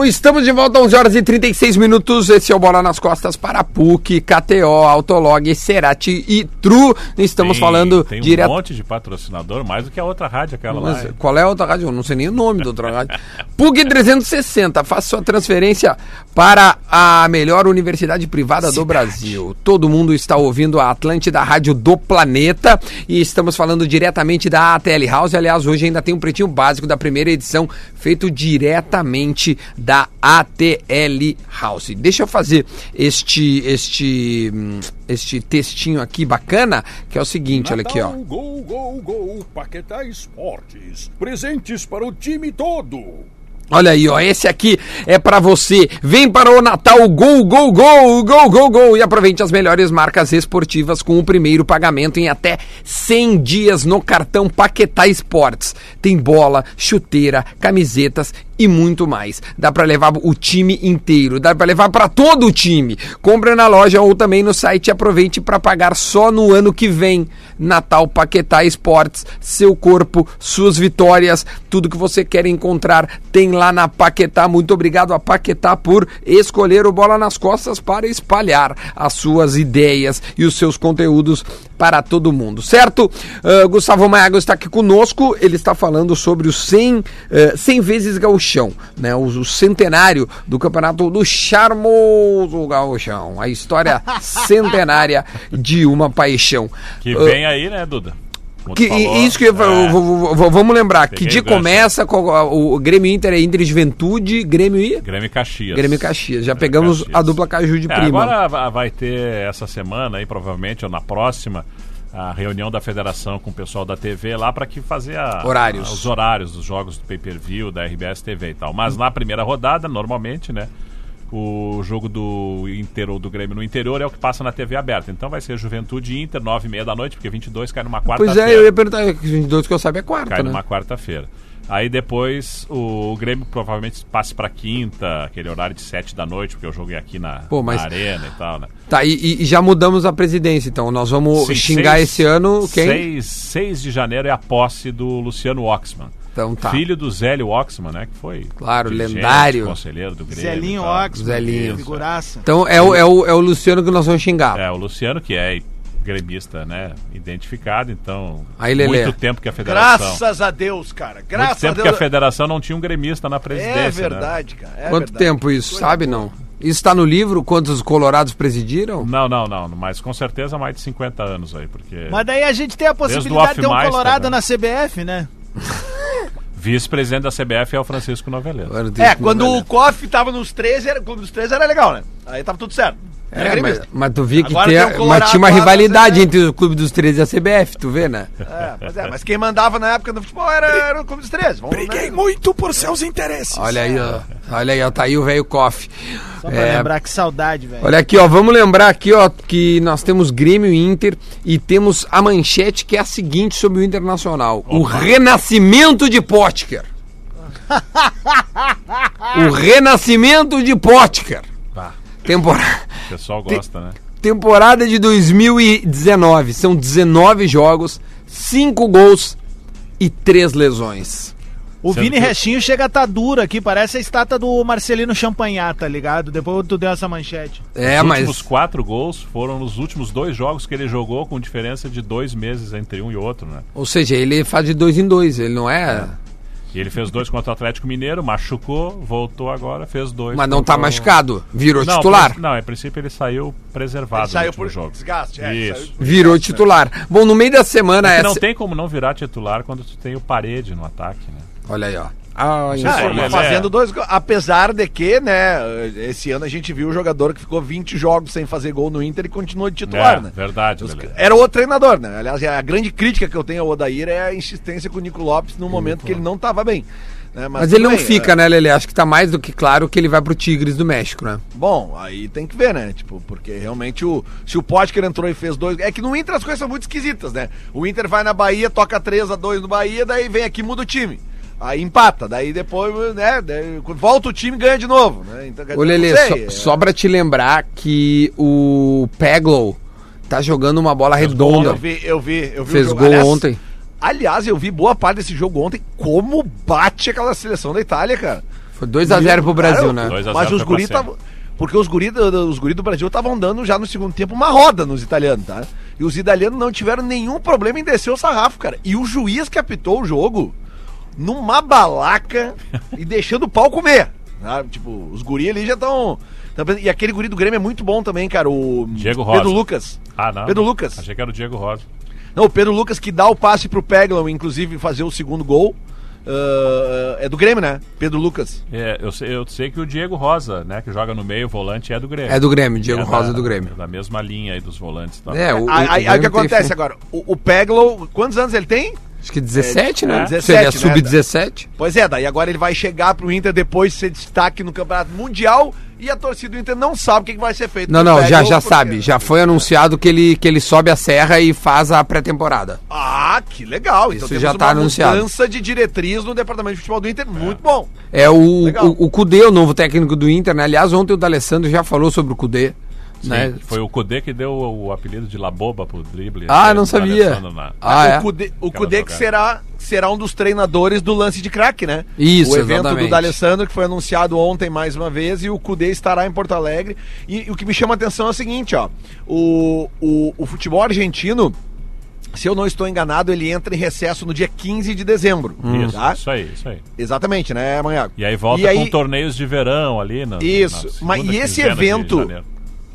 Estamos de volta, 11 horas e 36 minutos. Esse é o Bola nas Costas para PUC, KTO, Autolog, Cerati e Tru. Estamos Tem- falando Tem um monte de patrocinador, mais do que a outra rádio, aquela Mas lá. qual é a outra rádio? Eu não sei nem o nome da outra rádio. PUC 360, faça sua transferência para a melhor universidade privada do Brasil. Todo mundo está ouvindo a Atlântida Rádio do Planeta e estamos falando diretamente da ATL House. Aliás, hoje ainda tem um pretinho básico da primeira edição feito diretamente da ATL House. Deixa eu fazer este este hum, este textinho aqui bacana, que é o seguinte, olha aqui, ó. Natal, Gol, gol, gol, Paquetá Esportes. Presentes para o time todo. Olha aí, ó, esse aqui é pra você. Vem para o Natal Gol, Gol, Gol, Gol, Gol, Gol e aproveite as melhores marcas esportivas com o primeiro pagamento em até 100 dias no cartão Paquetá Esportes. Tem bola, chuteira, camisetas e muito mais. Dá pra levar o time inteiro, dá pra levar pra todo o time. Compre na loja ou também no site e aproveite pra pagar só no ano que vem. Natal Paquetá Esportes, seu corpo, suas vitórias, tudo que você quer encontrar tem lá na Paquetá. Muito obrigado a Paquetá por escolher o Bola nas Costas para espalhar as suas ideias e os seus conteúdos para todo mundo, certo? Ah, Gustavo Maiago está aqui conosco, ele está falando sobre o 100, eh, 100 vezes gauchão, né? O, o centenário do campeonato do charmoso gauchão, a história centenária de uma paixão. Que Ah, vem aí, né, Duda? Que, falou, isso que eu, é, vou- vou- vou- vamos lembrar, que dia o gancho. começa qual- o Grêmio Inter é Inter e Juventude, Grêmio e Grêmio e Caxias. Grêmio e Caxias. Já Grêmio pegamos Caxias. a dupla Caju de É, prima. agora va- vai ter essa semana aí, provavelmente, ou na próxima, a reunião da federação com o pessoal da TV lá para que fazer a- Horários. a- os horários dos jogos do pay-per-view, da RBS TV e tal. Mas na primeira rodada, normalmente, né? O jogo do Inter ou do Grêmio no interior é o que passa na TV aberta. Então vai ser Juventude Inter, 9 e meia da noite, porque 22 cai numa quarta-feira. Pois é, eu ia perguntar, 22 que eu saiba é quarta, Cai né? numa quarta-feira. Aí depois o Grêmio provavelmente passe pra quinta, aquele horário de sete da noite, porque eu joguei aqui na, Pô, mas- na arena e tal, né? Tá, e, e- já mudamos a presidência, então nós vamos Sim, xingar seis- esse ano quem? 6, 6 de janeiro é a posse do Luciano Oxman. Então tá. Filho do Zélio Oxman, né? Que foi. Claro, dirigente, lendário. Conselheiro do Grêmio. Zelinho e tal. Ox, Zelinho. figuraça. Então é o, é, o, é o Luciano que nós vamos xingar. É, o Luciano, que é gremista, né? Identificado, então. Aí, Lelê. Muito tempo que a federação. Graças a Deus, cara. muito Graças a tempo Deus. que a federação não tinha um gremista na presidência. É né? verdade, cara. é Quanto verdade. tempo isso, sabe não? Isso está no livro, quantos colorados presidiram? Não, não, não. Mas com certeza mais de 50 anos aí, porque. Mas daí a gente tem a possibilidade de ter um Colorado né? na CBF, né? Vice-presidente da CBF é o Francisco Noveleto. É, quando o KOF tava nos 13, era, quando os 13 era legal, né? Aí tava tudo certo. Era É, mas, mas tu via que tem, tem Colorado mas tinha uma rivalidade CBF. entre o Clube dos 13 e a CBF, tu vê, né? É, mas, é, mas quem mandava na época do futebol era, era o Clube dos 13. Vamos, Briguei né? muito por seus interesses. Olha aí, ó. Olha aí, ó, tá aí o velho Coff. Só pra É, lembrar que saudade, velho. Olha aqui, ó, vamos lembrar aqui, ó, que nós temos Grêmio e Inter e temos a manchete que é a seguinte sobre o Internacional: o renascimento de Potker. o renascimento de Potker. Bah, Temporada, pessoal gosta, né? temporada de 2019. São 19 jogos, 5 gols e 3 lesões. O Sendo Vini que- Restinho chega a tá duro aqui, parece a estátua do Marcelino Champagnat, tá ligado? Depois tu deu essa manchete. É, Os mas. últimos quatro gols foram nos últimos dois jogos que ele jogou, com diferença de dois meses entre um e outro, né? Ou seja, ele faz de dois em dois, ele não é. E ele fez dois contra o Atlético Mineiro, machucou, voltou agora, fez dois. Mas não tá contra o- machucado, virou Não, titular. Não, em princípio ele saiu preservado Ele saiu por jogo. desgaste, é, Isso. saiu por Virou desgaste, né? titular. Bom, no meio da semana Porque essa. não tem como não virar titular quando tu tem o parede no ataque, né? Olha aí, ó. Ah, ele fazendo dois gols. Apesar de que, né, esse ano a gente viu o jogador que ficou 20 jogos sem fazer gol no Inter e continuou de titular, É, né? verdade, Os-. Era outro treinador, né? Aliás, a grande crítica que eu tenho ao Odair é a insistência com o Nico Lopes no momento que ele não estava bem. né? Mas tudo ele não bem, fica, é- né, Lele? Acho que tá mais do que claro que ele vai pro Tigres do México, né? Bom, aí tem que ver, né? Tipo, porque realmente o. Se o Potker entrou e fez dois. É que no Inter as coisas são muito esquisitas, né? O Inter vai na Bahia, toca 3 a 2 no Bahia, daí vem aqui muda o time. Aí empata, daí depois, né? daí volta o time e ganha de novo, né? Então, Ô, não só, é- só pra te lembrar que o Peglow tá jogando uma bola redonda. Eu vi, eu vi, eu vi Fez o jogo. gol Aliás, ontem. Aliás, eu vi boa parte desse jogo ontem, como bate aquela seleção da Itália, cara. Foi 2x0 pro Brasil, Cara, né? 2 a 0 Mas os foi guri pra estavam. Porque os guri, do- os guri do Brasil estavam dando já no segundo tempo uma roda nos italianos, tá? E os italianos não tiveram nenhum problema em descer o sarrafo, cara. E o juiz que apitou o jogo, numa balaca e deixando o pau comer. Sabe? Tipo, os guri ali já estão. E aquele guri do Grêmio é muito bom também, cara. O Diego Pedro Rosa. Lucas. Ah, não. Pedro Lucas. Achei que era o Diego Rosa. Não, o Pedro Lucas que dá o passe pro Peglow, inclusive fazer o segundo gol. Ah, é do Grêmio, né? Pedro Lucas. É, eu, sei, eu sei que o Diego Rosa, né, que joga no meio, volante, é do Grêmio. É do Grêmio, Diego É Rosa da- é do Grêmio. é Da mesma linha aí dos volantes. Tá? É, o, aí aí o que tem acontece fim. agora? O, o Peglow, quantos anos ele tem? Acho que 17, né? É, Seria 17, né? sub-17. Pois é, daí agora ele vai chegar pro Inter depois de ser destaque no Campeonato Mundial e a torcida do Inter não sabe o que, que vai ser feito. Não, não, já, já sabe. Já foi anunciado que ele, que ele sobe a serra e faz a pré-temporada. Ah, que legal. Então Isso já tá uma anunciado. mudança de diretriz no Departamento de Futebol do Inter, muito bom. É o, Legal. o, o Cudê, o novo técnico do Inter, né? Aliás, ontem o D'Alessandro já falou sobre o Cudê. Sim, Né? Foi o Kudê que deu o, o apelido de Laboba pro drible. Ah, Ele não sabia. Na- Ah, é? o Cudê, o que será, será um dos treinadores do lance de craque, né? Isso, O evento exatamente. do D'Alessandro, que foi anunciado ontem mais uma vez, e o Cudê estará em Porto Alegre. E, o que me chama a atenção é o seguinte, ó. O, o, o futebol argentino, se eu não estou enganado, ele entra em recesso no dia 15 de dezembro. Isso, tá? isso aí, isso aí. Exatamente, né, amanhã? E aí volta E aí- com torneios de verão ali. Na, Isso, na mas e esse evento?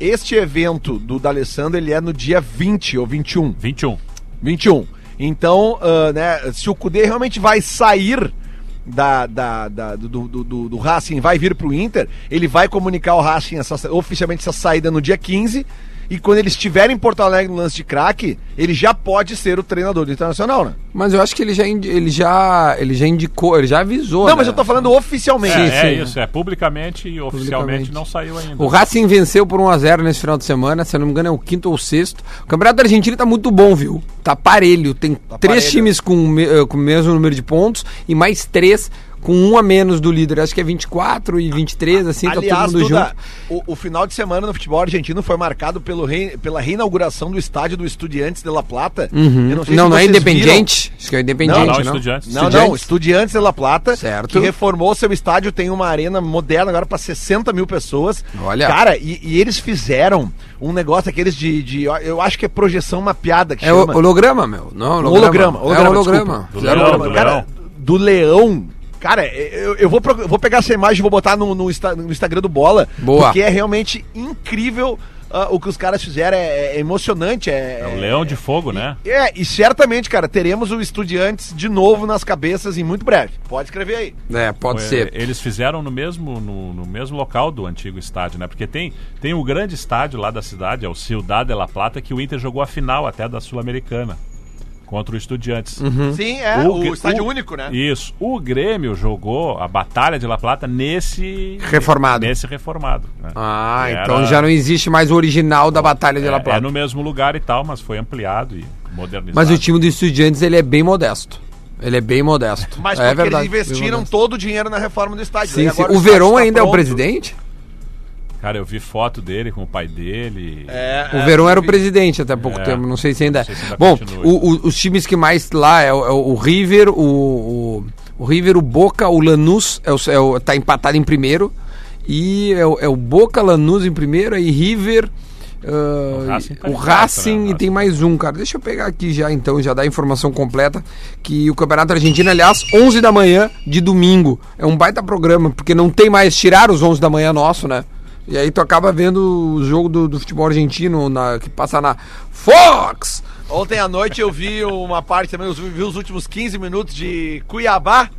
Este evento do D'Alessandro, ele é no dia 20 ou 21. 21. 21. Então, ah, né, se o Cudê realmente vai sair da, da, da- do, do, do, do Racing, vai vir pro Inter, ele vai comunicar ao Racing essa- oficialmente essa saída no dia 15. E quando ele estiver em Porto Alegre no lance de craque, ele já pode ser o treinador do Internacional, né? Mas eu acho que ele já, ele já, ele já indicou, ele já avisou. Não, né? mas eu tô falando oficialmente. É, Sim, é sim. isso, é publicamente e oficialmente Publicamente. não saiu ainda. O Racing venceu por 1x0 nesse final de semana, se eu não me engano é o quinto ou sexto. O Campeonato Argentino tá muito bom, viu? Tá parelho. Tem três parelho. times com, com o mesmo número de pontos e mais três com um a menos do líder. Acho que é 24 e 23, assim, tá Aliás, todo mundo junto. o, o final de semana no futebol argentino foi marcado pelo rei- pela reinauguração do estádio do Estudiantes de La Plata. Uhum. Eu Não, sei não, se é Independiente. Acho que é Independiente, Não, não. não, Estudiantes. Não, não, Estudiantes. De La Plata, Certo. que reformou seu estádio, tem uma arena moderna agora para 60 mil pessoas. Olha. Cara, e, e eles fizeram um negócio aqueles de, de- Eu acho que é projeção mapeada que É o chama. holograma, meu. Não, holograma. É holograma. Do Fizeram leão, holograma. do Cara, leão. do leão. Cara, eu, eu vou, eu vou pegar essa imagem e vou botar no, no, Insta- no Instagram do Bola. Boa. Porque é realmente incrível ah, o que os caras fizeram. É, é emocionante. É, É o leão de fogo, né? É, e certamente, cara, teremos o Estudiantes de novo nas cabeças em muito breve. Pode escrever aí. É, pode Foi- ser. Eles fizeram no mesmo, no, no mesmo local do antigo estádio, né? Porque tem, tem o grande estádio lá da cidade, é o Ciudad de La Plata, que o Inter jogou a final até da Sul-Americana contra o Estudiantes. Uhum. Sim, é. O, Gr- estádio o- único, né? Isso. O Grêmio jogou a Batalha de La Plata nesse. Reformado. Nesse reformado. né? Ah, Que então era- já não existe mais o original da Batalha de La É, Plata. é no mesmo lugar e tal, mas foi ampliado e modernizado. Mas o time do Estudiantes, ele é bem modesto. Ele é bem modesto. Mas é porque verdade, eles investiram todo o dinheiro na reforma do estádio. Sim, sim. agora O estádio Verón está ainda é o presidente? Cara, eu vi foto dele com o pai dele. É, O é, Verón era o presidente até pouco É. tempo, não sei se ainda é. Sei se ainda Bom, o- o- os times que mais lá é o, é o River, o, o, o River, o Boca, o Lanús, é o, é o- tá empatado em primeiro. E é o, é o Boca, Lanús em primeiro, aí River, ah, O Racing tá o Racing né? e tem mais um, cara. Deixa eu pegar aqui já então, já dar a informação completa. Que o Campeonato Argentino, aliás, 11 da manhã de domingo. É um baita programa, porque não tem mais, tirar os 11 da manhã nosso, né? E aí tu acaba vendo o jogo do, do futebol argentino na, que passa na Fox. Ontem à noite eu vi uma parte também, eu vi os últimos 15 minutos de Cuiabá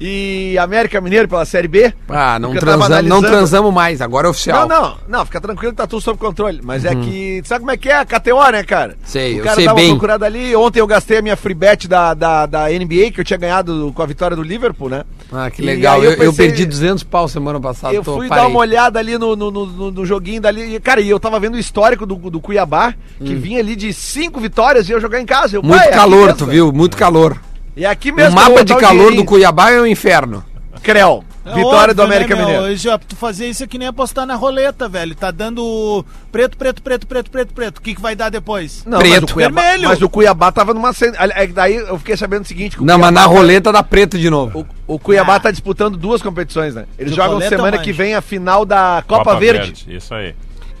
e América Mineiro pela Série B. Ah, não, eu não transamos mais, agora é oficial. Não, não, não, fica tranquilo que tá tudo sob controle. Mas é que. Sabe como é que é a KTO, né, cara? Sei, o eu cara sei tava bem. procurado ali. Ontem eu gastei a minha free bet da, da, da NBA, que eu tinha ganhado com a vitória do Liverpool, né? Ah, que legal. Eu, eu pensei- perdi 200 pau semana passada. Eu fui parei. dar uma olhada ali no, no, no, no- joguinho dali. E, cara, e eu tava vendo o histórico do, do Cuiabá, que vinha ali de cinco vitórias e eu jogar em casa. Eu. Muito "Pai, é calor, tu né?" viu? Muito calor. E aqui O mesmo. mapa eu vou de o calor do. Cuiabá é o inferno. Creu. É Vitória do óbvio, América né? Mineiro. Hoje, ó, tu fazer isso é que nem apostar na roleta, velho. Tá dando preto, preto, preto, preto, preto, preto. O que, que vai dar depois? Não, Preto. Mas o, Cuiabá, Vermelho. mas o Cuiabá tava numa. é Daí eu fiquei sabendo o seguinte: que o Não, mas Cuiabá na tá- roleta dá preto de novo. O, o Cuiabá Ah. tá disputando duas competições, né? Eles De jogam roleta semana que vem a final da Copa, Verde. Isso aí.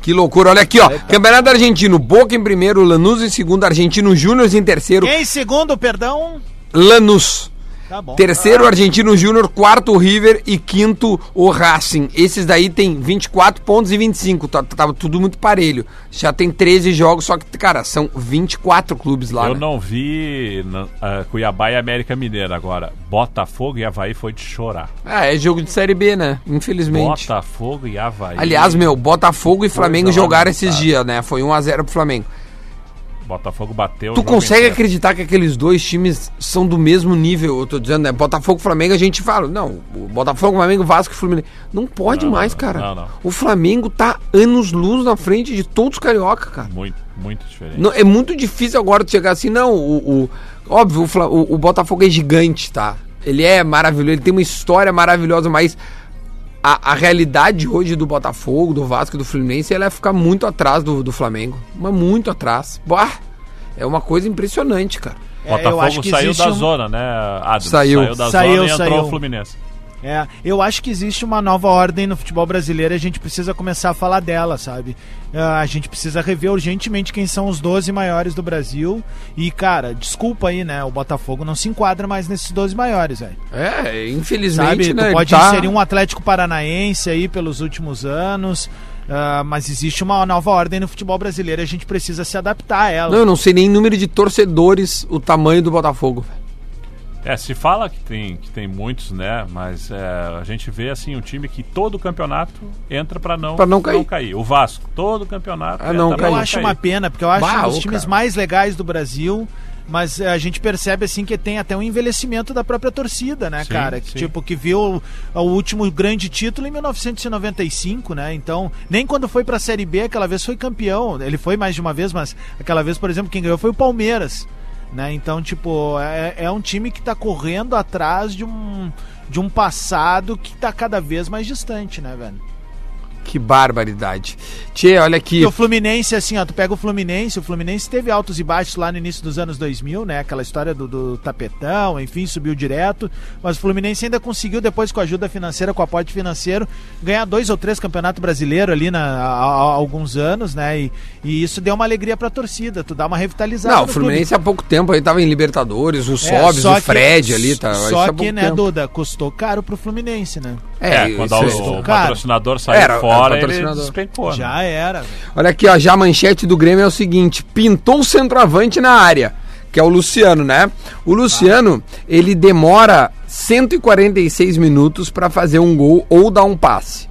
Que loucura. Olha aqui, ó. Campeonato Argentino. Boca em primeiro, Lanús em segundo, Argentino Júnior em terceiro. Quem em segundo, perdão? Lanús. Tá. Terceiro, Argentino Júnior. Quarto, o River. E quinto, o Racing. Esses daí tem 24 pontos e 25. Tá- Tava tudo muito parelho. Já tem 13 jogos, só que, cara, são 24 clubes lá. Eu né? não vi na- ah, Cuiabá e América Mineira agora. Botafogo e Havaí foi de chorar. Ah, é jogo de Série B, né? Infelizmente. Botafogo e Havaí. Aliás, meu, Botafogo e Flamengo jogaram esses dias, né? Foi 1x0 pro Flamengo. Botafogo bateu. Tu consegue inteiro. acreditar que aqueles dois times são do mesmo nível? Eu tô dizendo, né? Botafogo Flamengo a gente fala. Não, o Botafogo, Flamengo, Vasco e Fluminense. Não pode Não, mais, não, cara. não, não. O Flamengo tá anos luz na frente de todos os carioca, cara. Muito, muito diferente. Não, é muito difícil agora tu chegar assim, não. O, o- óbvio, o, o- o Botafogo é gigante, tá? Ele é maravilhoso, ele tem uma história maravilhosa, mas a, a realidade hoje do Botafogo, do Vasco e do Fluminense, ela é ficar muito atrás do, do Flamengo. Mas muito atrás. Bah, é uma coisa impressionante, cara. É, eu Botafogo acho que saiu da um- zona, né, Adams? Saiu. da Saiu, zona e entrou saiu. o Fluminense. É, eu acho que existe uma nova ordem no futebol brasileiro e a gente precisa começar a falar dela, sabe? Ah, a gente precisa rever urgentemente quem são os 12 maiores do Brasil. E, cara, desculpa aí, né? O Botafogo não se enquadra mais nesses 12 maiores, velho. É, infelizmente, Sabe? né? tu pode tá- inserir um Atlético Paranaense aí pelos últimos anos. ah, mas existe uma nova ordem no futebol brasileiro e a gente precisa se adaptar a ela. Não, eu não sei nem número de torcedores o tamanho do Botafogo. É, se fala que tem, que tem muitos, né? Mas é, a gente vê assim um time que todo campeonato entra pra não, Pra não cair. O Vasco, todo campeonato. Ah, não pra Eu cair. acho uma pena, porque eu acho Bah, um dos ô, times cara. mais legais do Brasil. Mas eh, a gente percebe assim que tem até um envelhecimento da própria torcida, né, Sim, cara? Que, sim. tipo, que viu o, o último grande título em 1995, né? Então, nem quando foi pra Série B, aquela vez foi campeão. Ele foi mais de uma vez, mas aquela vez, por exemplo, quem ganhou foi o Palmeiras. Né? Então, tipo, é, é um time que tá correndo atrás de um, de um passado que tá cada vez mais distante, né, velho? Que barbaridade. Tchê, olha aqui. E o Fluminense, assim, ó, tu pega o Fluminense, o Fluminense teve altos e baixos lá no início dos anos 2000, né? Aquela história do, do tapetão, enfim, subiu direto. Mas o Fluminense ainda conseguiu, depois com a ajuda financeira, com o aporte financeiro, ganhar dois ou três campeonatos brasileiros ali na, há, há alguns anos, né? E, e isso deu uma alegria pra torcida, tu dá uma revitalizada. Não, o Fluminense há pouco tempo aí tava em Libertadores, o clube. É, Sobs, só o que- Fred ali, tá? Só que, né, tempo. Duda, custou caro pro Fluminense, né? É, quando isso o, é- o patrocinador saiu fora, era ele despencou. né? Já era. Olha aqui, ó, já a manchete do Grêmio é o seguinte: pintou o centroavante na área, que é o Luciano, né? O Luciano, ele demora 146 minutos pra fazer um gol ou dar um passe.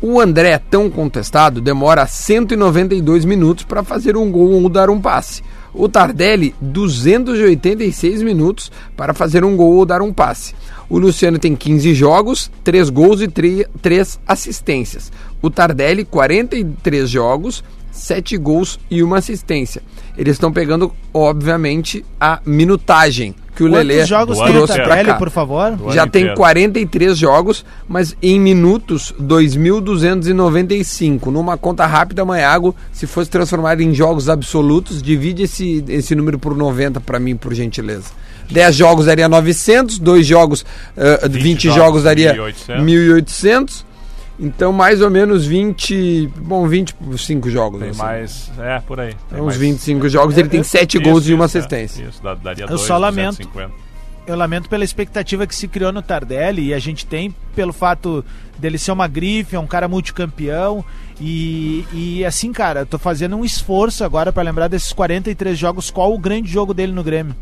O André, tão contestado, demora 192 minutos pra fazer um gol ou dar um passe. O Tardelli, 286 minutos para fazer um gol ou dar um passe. O Luciano tem 15 jogos, 3 gols e 3 assistências. O Tardelli, 43 jogos, 7 gols e uma assistência. Eles estão pegando, obviamente, a minutagem que o Quantos Lelê jogos tem trouxe Tardelli, cá. por favor? Do Já tem inteiro. 43 jogos, mas em minutos 2.295. Numa conta rápida, Maiago, se fosse transformado em jogos absolutos, divide esse, esse número por 90 para mim, por gentileza. 10 jogos daria 900, 2 jogos, eh, 20, 20 jogos, jogos, daria 1.800. 1.800. Então, mais ou menos 20, bom, 25 jogos. Tem assim. mais. É, por aí. Tem Uns mais- 25 jogos, ele tem 7 Isso, gols e uma isso, é, assistência. isso, dá- daria Eu dois, só lamento. 250. Eu lamento pela expectativa que se criou no Tardelli e a gente tem pelo fato dele ser uma grife, é um cara multicampeão e, e assim, cara, eu tô fazendo um esforço agora pra lembrar desses 43 jogos, qual o grande jogo dele no Grêmio.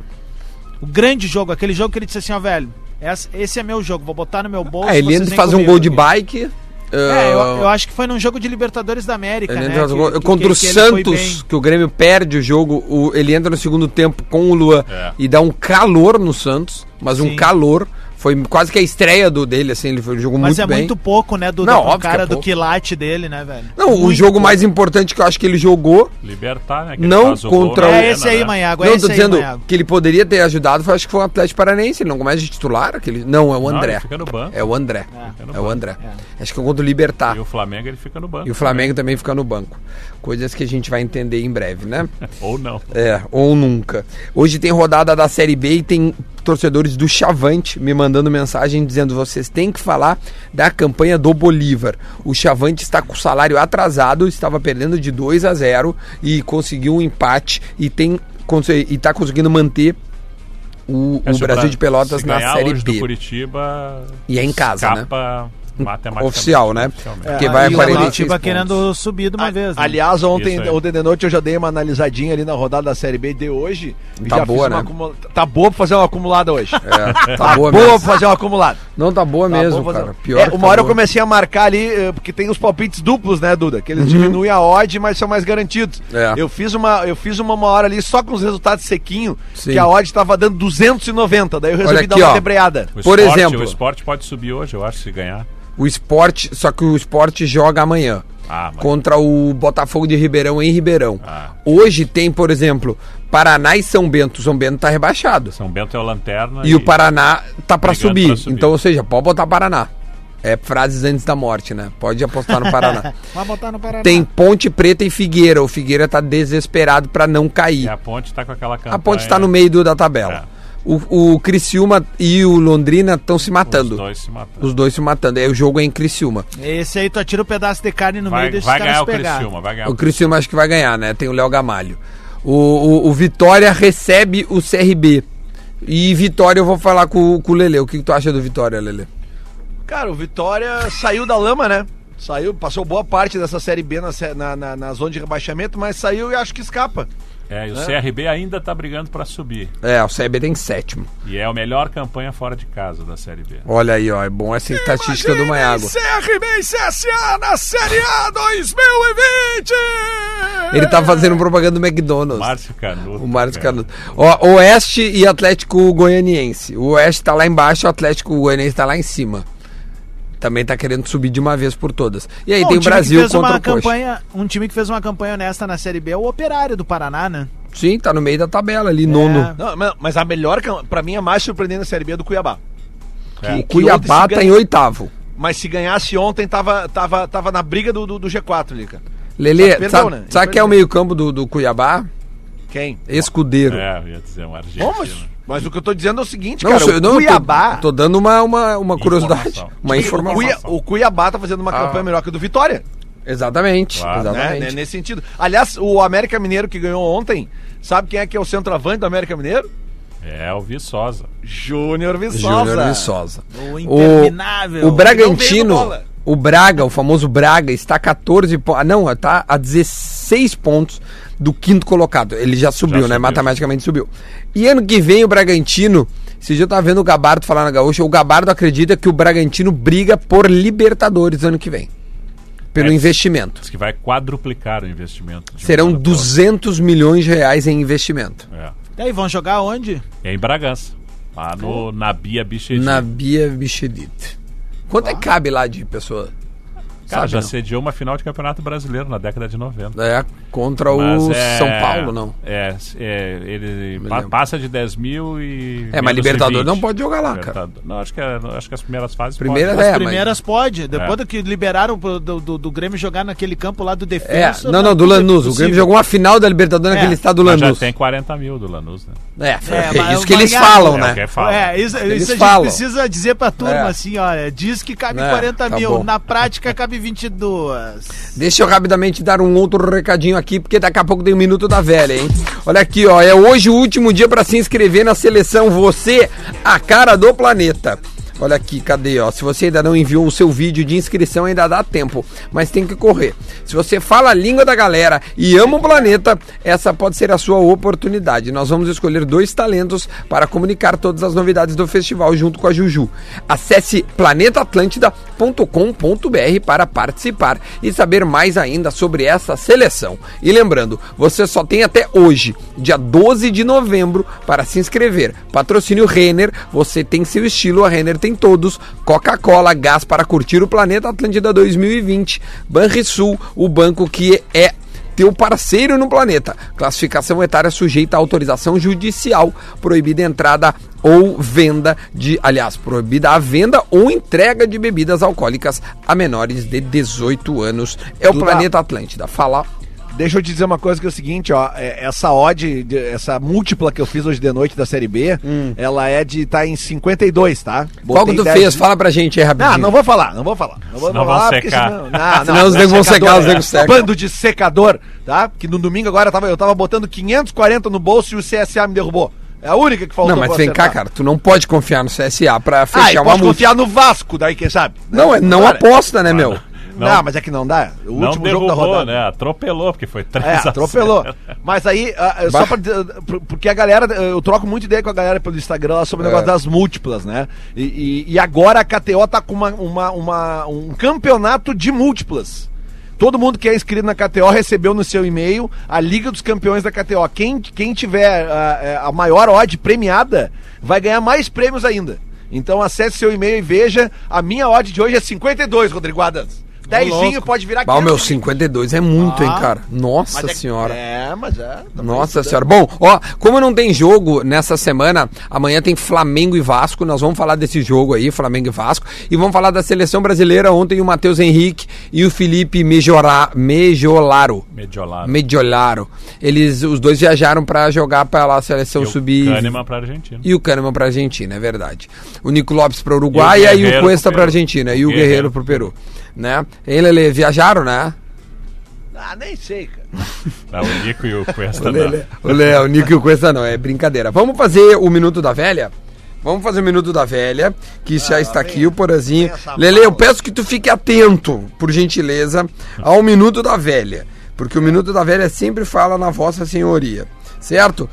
O grande jogo, aquele jogo que ele disse assim, ó, velho, esse, é meu jogo, vou botar no meu bolso. Ah, ele vocês entra e faz um gol de aqui." bike. É, eu, eu acho que foi num jogo de Libertadores da América, Ele né? um que- que- Contra que- o. Santos, que o Grêmio perde o jogo, o- ele entra no segundo tempo com o Luan É. e dá um calor no Santos, mas um Sim. calor. Foi quase que a estreia do dele, assim, ele foi- jogou Mas muito é bem. muito pouco, né, do Não, do que é cara do quilate dele, né, velho? Não, o Muito jogo pouco. mais importante que eu acho que ele jogou Libertar, né? que ele Não o contra na o- É esse aí, né? Manhago, é não, esse tô aí, dizendo Manhago. que ele poderia ter ajudado, foi, acho que foi o Atlético Paranaense, ele não começa de titular, aquele... não, é o Não, André. ele fica no banco. É o André. No É o. André. Acho que é contra o Libertar. E o Flamengo ele fica no banco. E o Flamengo também fica no banco. Coisas que a gente vai entender em breve, né? Ou não. É, ou nunca. Hoje tem rodada da Série B e tem torcedores do Chavante me mandando mensagem dizendo vocês têm que falar da campanha do Bolívar. O Chavante está com o salário atrasado, estava perdendo de 2 a 0 e conseguiu um empate e tem e está conseguindo manter o, É, o Brasil Bra- de Pelotas na Série hoje do B. Curitiba. E é em casa, né? escapa matematicamente, Oficial, né? Porque Ah, vai o aparecer Curitiba querendo subir de uma vez. né? Aliás, ontem, ontem de noite eu já dei uma analisadinha ali na rodada da Série B de hoje. Tá já boa, fiz uma né? acumula- Tá boa pra fazer uma acumulada hoje. É, tá Tá boa boa pra fazer uma acumulada. Não tá boa Tá mesmo, fazer- cara. Pior É, que uma tá hora eu boa. comecei a marcar ali, eh, porque tem os palpites duplos, né, Duda? Que Uhum. eles diminuem a odd, mas são mais garantidos. É. Eu fiz uma, eu fiz uma, uma hora ali só com os resultados sequinho, Sim. que a odd tava dando 290, daí eu resolvi Olha dar aqui, uma ó. debreada. O Por esporte- exemplo- O esporte pode subir hoje, eu acho, se ganhar. O esporte, só que o esporte joga amanhã. Ah, mas. contra o Botafogo de Ribeirão em Ribeirão. Ah. Hoje tem, por exemplo, Paraná e São Bento. São Bento tá rebaixado. São Bento é o lanterna. E, o Paraná tá pra Brigando subir. subir. Então, ou seja, pode botar Paraná. É frases antes da morte, né? Pode apostar no Paraná. Vai botar no Paraná. tem Ponte Preta e Figueira. O Figueira tá desesperado pra não cair. E a ponte tá com aquela campanha. A Ponte tá no meio do- da tabela. É. O, o Criciúma e o Londrina estão se matando. Os dois se matando. Os dois se matando. Aí o jogo é em Criciúma. Esse aí tu atira o pedaço de carne no meio Vai, e deixa vai os caras ganhar o pegar. Criciúma, vai ganhar O Criciúma acho que vai ganhar, né? Tem o Léo Gamalho. O, o, o Vitória recebe o CRB. E Vitória eu vou falar com, com o Lele. O que, que tu acha do Vitória, Lele? Cara, o Vitória saiu da lama, né? Saiu, passou boa parte dessa Série B na, na, na, na zona de rebaixamento, mas saiu e acho que escapa. É, e o É. CRB ainda tá brigando pra subir. É, o CRB tem sétimo. E é a melhor campanha fora de casa da Série B. Olha aí, ó. É bom essa estatística do Maiago. CRB e CSA na Série A 2020! Ele tá fazendo propaganda do McDonald's. Márcio Canuto. O Márcio. Canuto. Ó, Oeste e Atlético Goianiense. O Oeste tá lá embaixo, o Atlético Goianiense tá lá em cima. Também tá querendo subir de uma vez por todas. E aí Bom, tem o que Brasil contra uma o Coxa. campanha, Um time que fez uma campanha honesta na Série B é o Operário do Paraná, né? Sim, tá no meio da tabela ali, nono. Não, mas- a melhor, pra mim, a mais surpreendente na Série B é do Cuiabá. É. Que- O Cuiabá tá em ganha- oitavo. Mas se ganhasse ontem, tava, tava, tava na briga do, do, do G4 ali, cara. Lele, que sabe, né? sabe quem é o meio-campo do, do Cuiabá? Quem? Escudeiro. É, eu ia dizer um Bom, argentino. mas, mas o que eu tô dizendo é o seguinte, Não, cara. eu o não, Cuiabá. tô, tô dando uma, uma, uma curiosidade. Informação. Uma o, informação. Cuia- o Cuiabá tá fazendo uma Ah. campanha melhor que a do Vitória. Exatamente, Claro. né? exatamente. Né, Nesse sentido. Aliás, o América Mineiro que ganhou ontem, sabe quem é que é o centroavante do América Mineiro? É o Viçosa. Júnior Viçosa. Júnior Viçosa. O O, interminável. o veio Bragantino, o Braga, o famoso Braga, está a 14 pontos. Não, tá a 16 pontos do quinto colocado. Ele já subiu, né? subiu. Matematicamente subiu. E ano que vem o Bragantino. Esse dia eu tava vendo o Gabardo falar na Gaúcha. O Gabardo acredita que o Bragantino briga por Libertadores ano que vem. Pelo É, investimento. Diz que vai quadruplicar o investimento. um Serão ano pro 200 milhões de reais em investimento. É. E aí, vão jogar onde? É em Bragança. Lá no Nabia Bichedi. Na Bia Bichedite. Quanto é que cabe lá de pessoa? Cara, Sabe, já não? sediou uma final de campeonato brasileiro na década de 90. É, contra Mas o é- São Paulo, não. É, é, ele pa- lembro. passa de 10 mil e. É, mas Libertadores 20. não pode jogar lá, cara. Não, acho que, é- acho que as primeiras fases. Primeira pode. é, As mas- primeiras pode. Depois É. do que liberaram pro- do, do, do Grêmio jogar naquele campo lá do É, defesa. não, não, do tudo é Lanús. O. Grêmio jogou uma final da Libertadores É, naquele estado do Mas já Lanús. tem 40 mil do Lanús, né? É, É, é mas isso o que eles falam, É né? É, isso, Eles isso a gente falam. precisa dizer pra turma É. assim, olha, diz que cabe É, 40 tá mil, na prática cabe 2022. Deixa eu rapidamente dar um outro recadinho aqui, porque daqui a pouco tem um minuto da velha, hein? Olha aqui, ó, é hoje o último dia para se inscrever na seleção Você, a cara do planeta. Olha aqui, cadê, ó? Se você ainda não enviou o seu vídeo de inscrição, ainda dá tempo, mas tem que correr. Se você fala a língua da galera e ama o planeta, essa pode ser a sua oportunidade. Nós vamos escolher dois talentos para comunicar todas as novidades do festival junto com a Juju. Acesse planetaatlântida.com.br para participar e saber mais ainda sobre essa seleção. E lembrando, você só tem até hoje, dia 12 de novembro, para se inscrever. Patrocínio Renner, você tem seu estilo, a Renner tem todos. Coca-Cola, gás para curtir o planeta Atlântida 2020. Banrisul, o banco que é teu parceiro no planeta. Classificação etária sujeita a autorização judicial, proibida a entrada ou venda de, aliás, proibida a venda ou entrega de bebidas alcoólicas a menores de 18 anos. É o Duda. planeta Atlântida. Fala. Deixa eu te dizer uma coisa que é o seguinte, ó, é- essa odd, essa múltipla que eu fiz hoje de noite da Série B, ela é de estar em 52, tá? Hum. Qual que Botei tu 10 fez? Fala pra gente aí rapidinho. Não, não vou falar, não vou falar. Não vou, Senão falar porque secar. senão, não, Senão os não é nego vão secador, secar, os é nego secam. Bando de secador, tá? Que no domingo agora eu tava, eu tava botando 540 no bolso e o CSA me derrubou. É a única que faltou Não, mas vem cá, acertar. cara, tu não pode confiar no CSA pra Ah, fechar e uma posso multa. confiar no Vasco, daí quem sabe? Não, é- não Cara, aposta, né, meu? Não, Não. mas é que não dá. O Não último jogo da derrubou, rodada. né? Atropelou, porque foi 3 É, a 0. atropelou. Mas aí, ah, ah, só pra porque a galera, eu troco muito ideia com a galera pelo Instagram lá sobre o É. negócio das múltiplas, né? E, e- e agora a KTO tá com uma, uma- uma- um campeonato de múltiplas. Todo mundo que é inscrito na KTO recebeu no seu e-mail a Liga dos Campeões da KTO. Quem, quem tiver ah, eh, a maior odd premiada vai ganhar mais prêmios ainda. Então acesse seu e-mail e veja. A minha odd de hoje é 52, Rodrigo Adams. Dezinho pode virar Bah, o meu 500. 52 é muito, hein, Ah. cara? Nossa Mas é- senhora. É, mas é. Nossa senhora. Bom, ó, como não tem jogo nessa semana, amanhã tem Flamengo e Vasco. Nós vamos falar desse jogo aí, Flamengo e Vasco. E vamos falar da seleção brasileira. Ontem o Matheus Henrique e o Felipe Mejora, Mejolaro. Mediolado. Mediolaro. Eles, os dois viajaram pra jogar pela seleção E o sub. Kahneman pra Argentina. E o Kahneman pra Argentina, é verdade. O Nico Lopes pra Uruguai e, E o aí o Guerreiro Cuesta pro pra Peru. Argentina. E o O Guerreiro Guerreiro pro Peru. Né? Ele, ele viajaram, né? Ah, nem sei, cara. Tá, o Nico e o Cuesta O não. Lele- O Léo, o Nico e o Cuesta não, é brincadeira. Vamos fazer o Minuto da Velha? Vamos fazer o Minuto da Velha, que já está aqui, o Porazinho. vem Lele, eu peço que tu fique atento, por gentileza, ao Minuto da Velha. Porque o Minuto da Velha sempre fala na Vossa Senhoria, certo?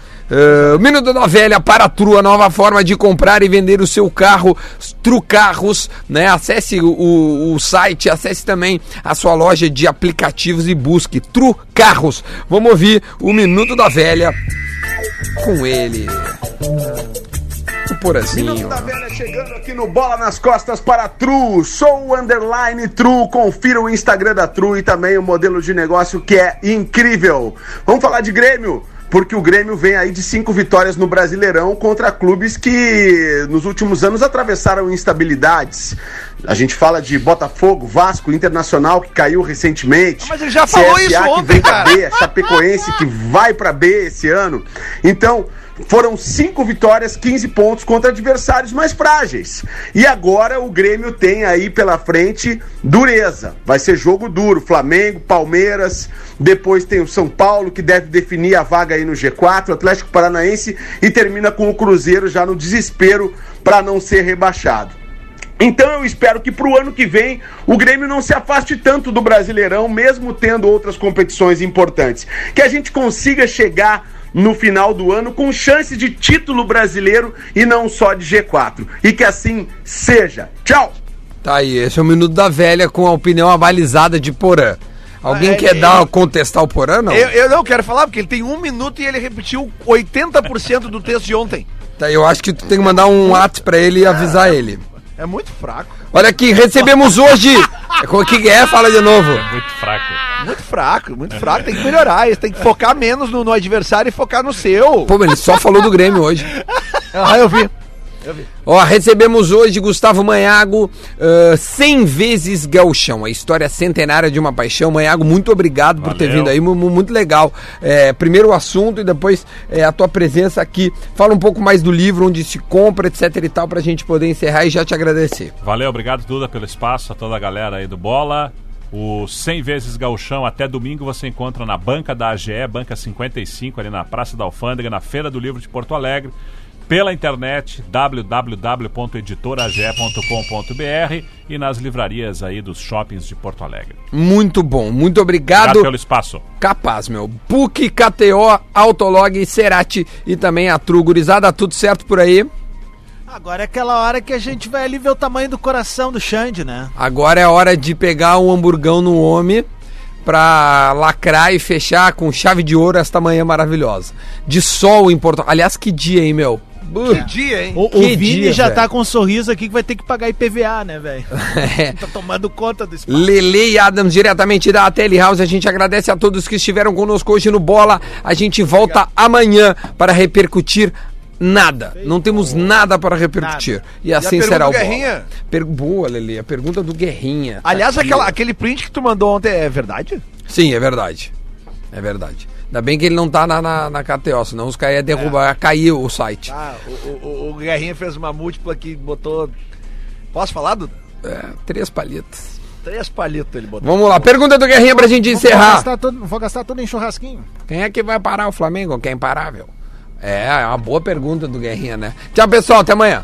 O Minuto da Velha para a Tru, a nova forma de comprar e vender o seu carro, Trucarros, né? Acesse o, o, site, acesse também a sua loja de aplicativos e busque Trucarros. Vamos ouvir o Minuto da Velha com ele. O Porazinho. Minuto da Velha chegando aqui no Bola nas Costas para Tru. Sou o underline Tru. Confira o Instagram da Tru e também o modelo de negócio que é incrível. Vamos falar de Grêmio. Porque o Grêmio vem aí de cinco vitórias no Brasileirão contra clubes que nos últimos anos atravessaram instabilidades. A gente fala de Botafogo, Vasco, Internacional que caiu recentemente. Mas ele já falou CSA isso que ontem, vem pra cara. B, Chapecoense que vai pra B esse ano. Então, foram cinco vitórias, 15 pontos contra adversários mais frágeis. E agora o Grêmio tem aí pela frente dureza. Vai ser jogo duro. Flamengo, Palmeiras, depois tem o São Paulo que deve definir a vaga aí no G4, o Atlético Paranaense e termina com o Cruzeiro já no desespero para não ser rebaixado. Então eu espero que pro ano que vem o Grêmio não se afaste tanto do Brasileirão, mesmo tendo outras competições importantes. Que a gente consiga chegar no final do ano com chance de título brasileiro e não só de G4. E que assim seja. Tchau! Tá aí, esse é o Minuto da Velha com a opinião abalizada de Porã. Alguém Ah, é, quer é, dar, é. contestar o Porã, não? Eu, eu não quero falar, porque ele tem um minuto e ele repetiu 80% do texto de ontem. Tá, eu acho que tu tem que mandar um WhatsApp pra ele e avisar ele. É muito fraco. Olha aqui, recebemos hoje. O que que é? Fala de novo. É muito fraco. Muito fraco, muito fraco. Tem que melhorar. Eles têm que focar menos no, no adversário e focar no seu. Pô, mas ele só falou do Grêmio hoje. Ah, eu vi. Ó, recebemos hoje Gustavo Manhago, ah, 100 vezes gauchão, a história centenária de uma paixão. Manhago, muito obrigado por ter Valeu. vindo aí, mu- mu- muito legal. É, primeiro o assunto e depois é, a tua presença aqui. Fala um pouco mais do livro, onde se compra, etc e tal, pra gente poder encerrar e já te agradecer. Valeu, obrigado, Duda, pelo espaço, a toda a galera aí do Bola. O 100 vezes gauchão até domingo você encontra na banca da AGE, banca 55, ali na Praça da Alfândega, na Feira do Livro de Porto Alegre, pela internet www.editorage.com.br e nas livrarias aí dos shoppings de Porto Alegre. Muito bom, muito Obrigado obrigado. pelo espaço. Capaz, meu. PUC, KTO, Autolog, Cerati e também a Tru. Gurizada, tudo certo por aí? Agora é aquela hora que a gente vai ali ver o tamanho do coração do Xande, né? Agora é hora de pegar um hamburgão no homem pra lacrar e fechar com chave de ouro esta manhã maravilhosa. De sol em Porto Aliás, que dia, hein, meu? Que dia, hein? O, o Que Vini dia, já velho. tá com um sorriso aqui que vai ter que pagar IPVA, né, velho? É. tá tomando conta do espaço. Lele e Adams, diretamente da Telehouse. A gente agradece a todos que estiveram conosco hoje no Bola. A gente volta amanhã para repercutir nada. Não temos nada para repercutir. E assim pergunta será o. Guerrinha? Per- Boa, Lele. A pergunta do Guerrinha. Tá Aliás, aqui, aquela, aquele print que tu mandou ontem é verdade? Sim, é verdade. É verdade. Ainda bem que ele não tá na, na, na KTO, senão os caras iam derrubar, ia cair o site. Ah, o, o, o Guerrinha fez uma múltipla que botou. Posso falar? Do... É, três palitas. Três palitos ele botou. Vamos lá, pergunta do Guerrinha pra gente Vou encerrar. gastar, tudo, vou gastar tudo em churrasquinho. Quem é que vai parar o Flamengo? Quem é imparável? É, é uma boa pergunta do Guerrinha, né? Tchau, pessoal, até amanhã.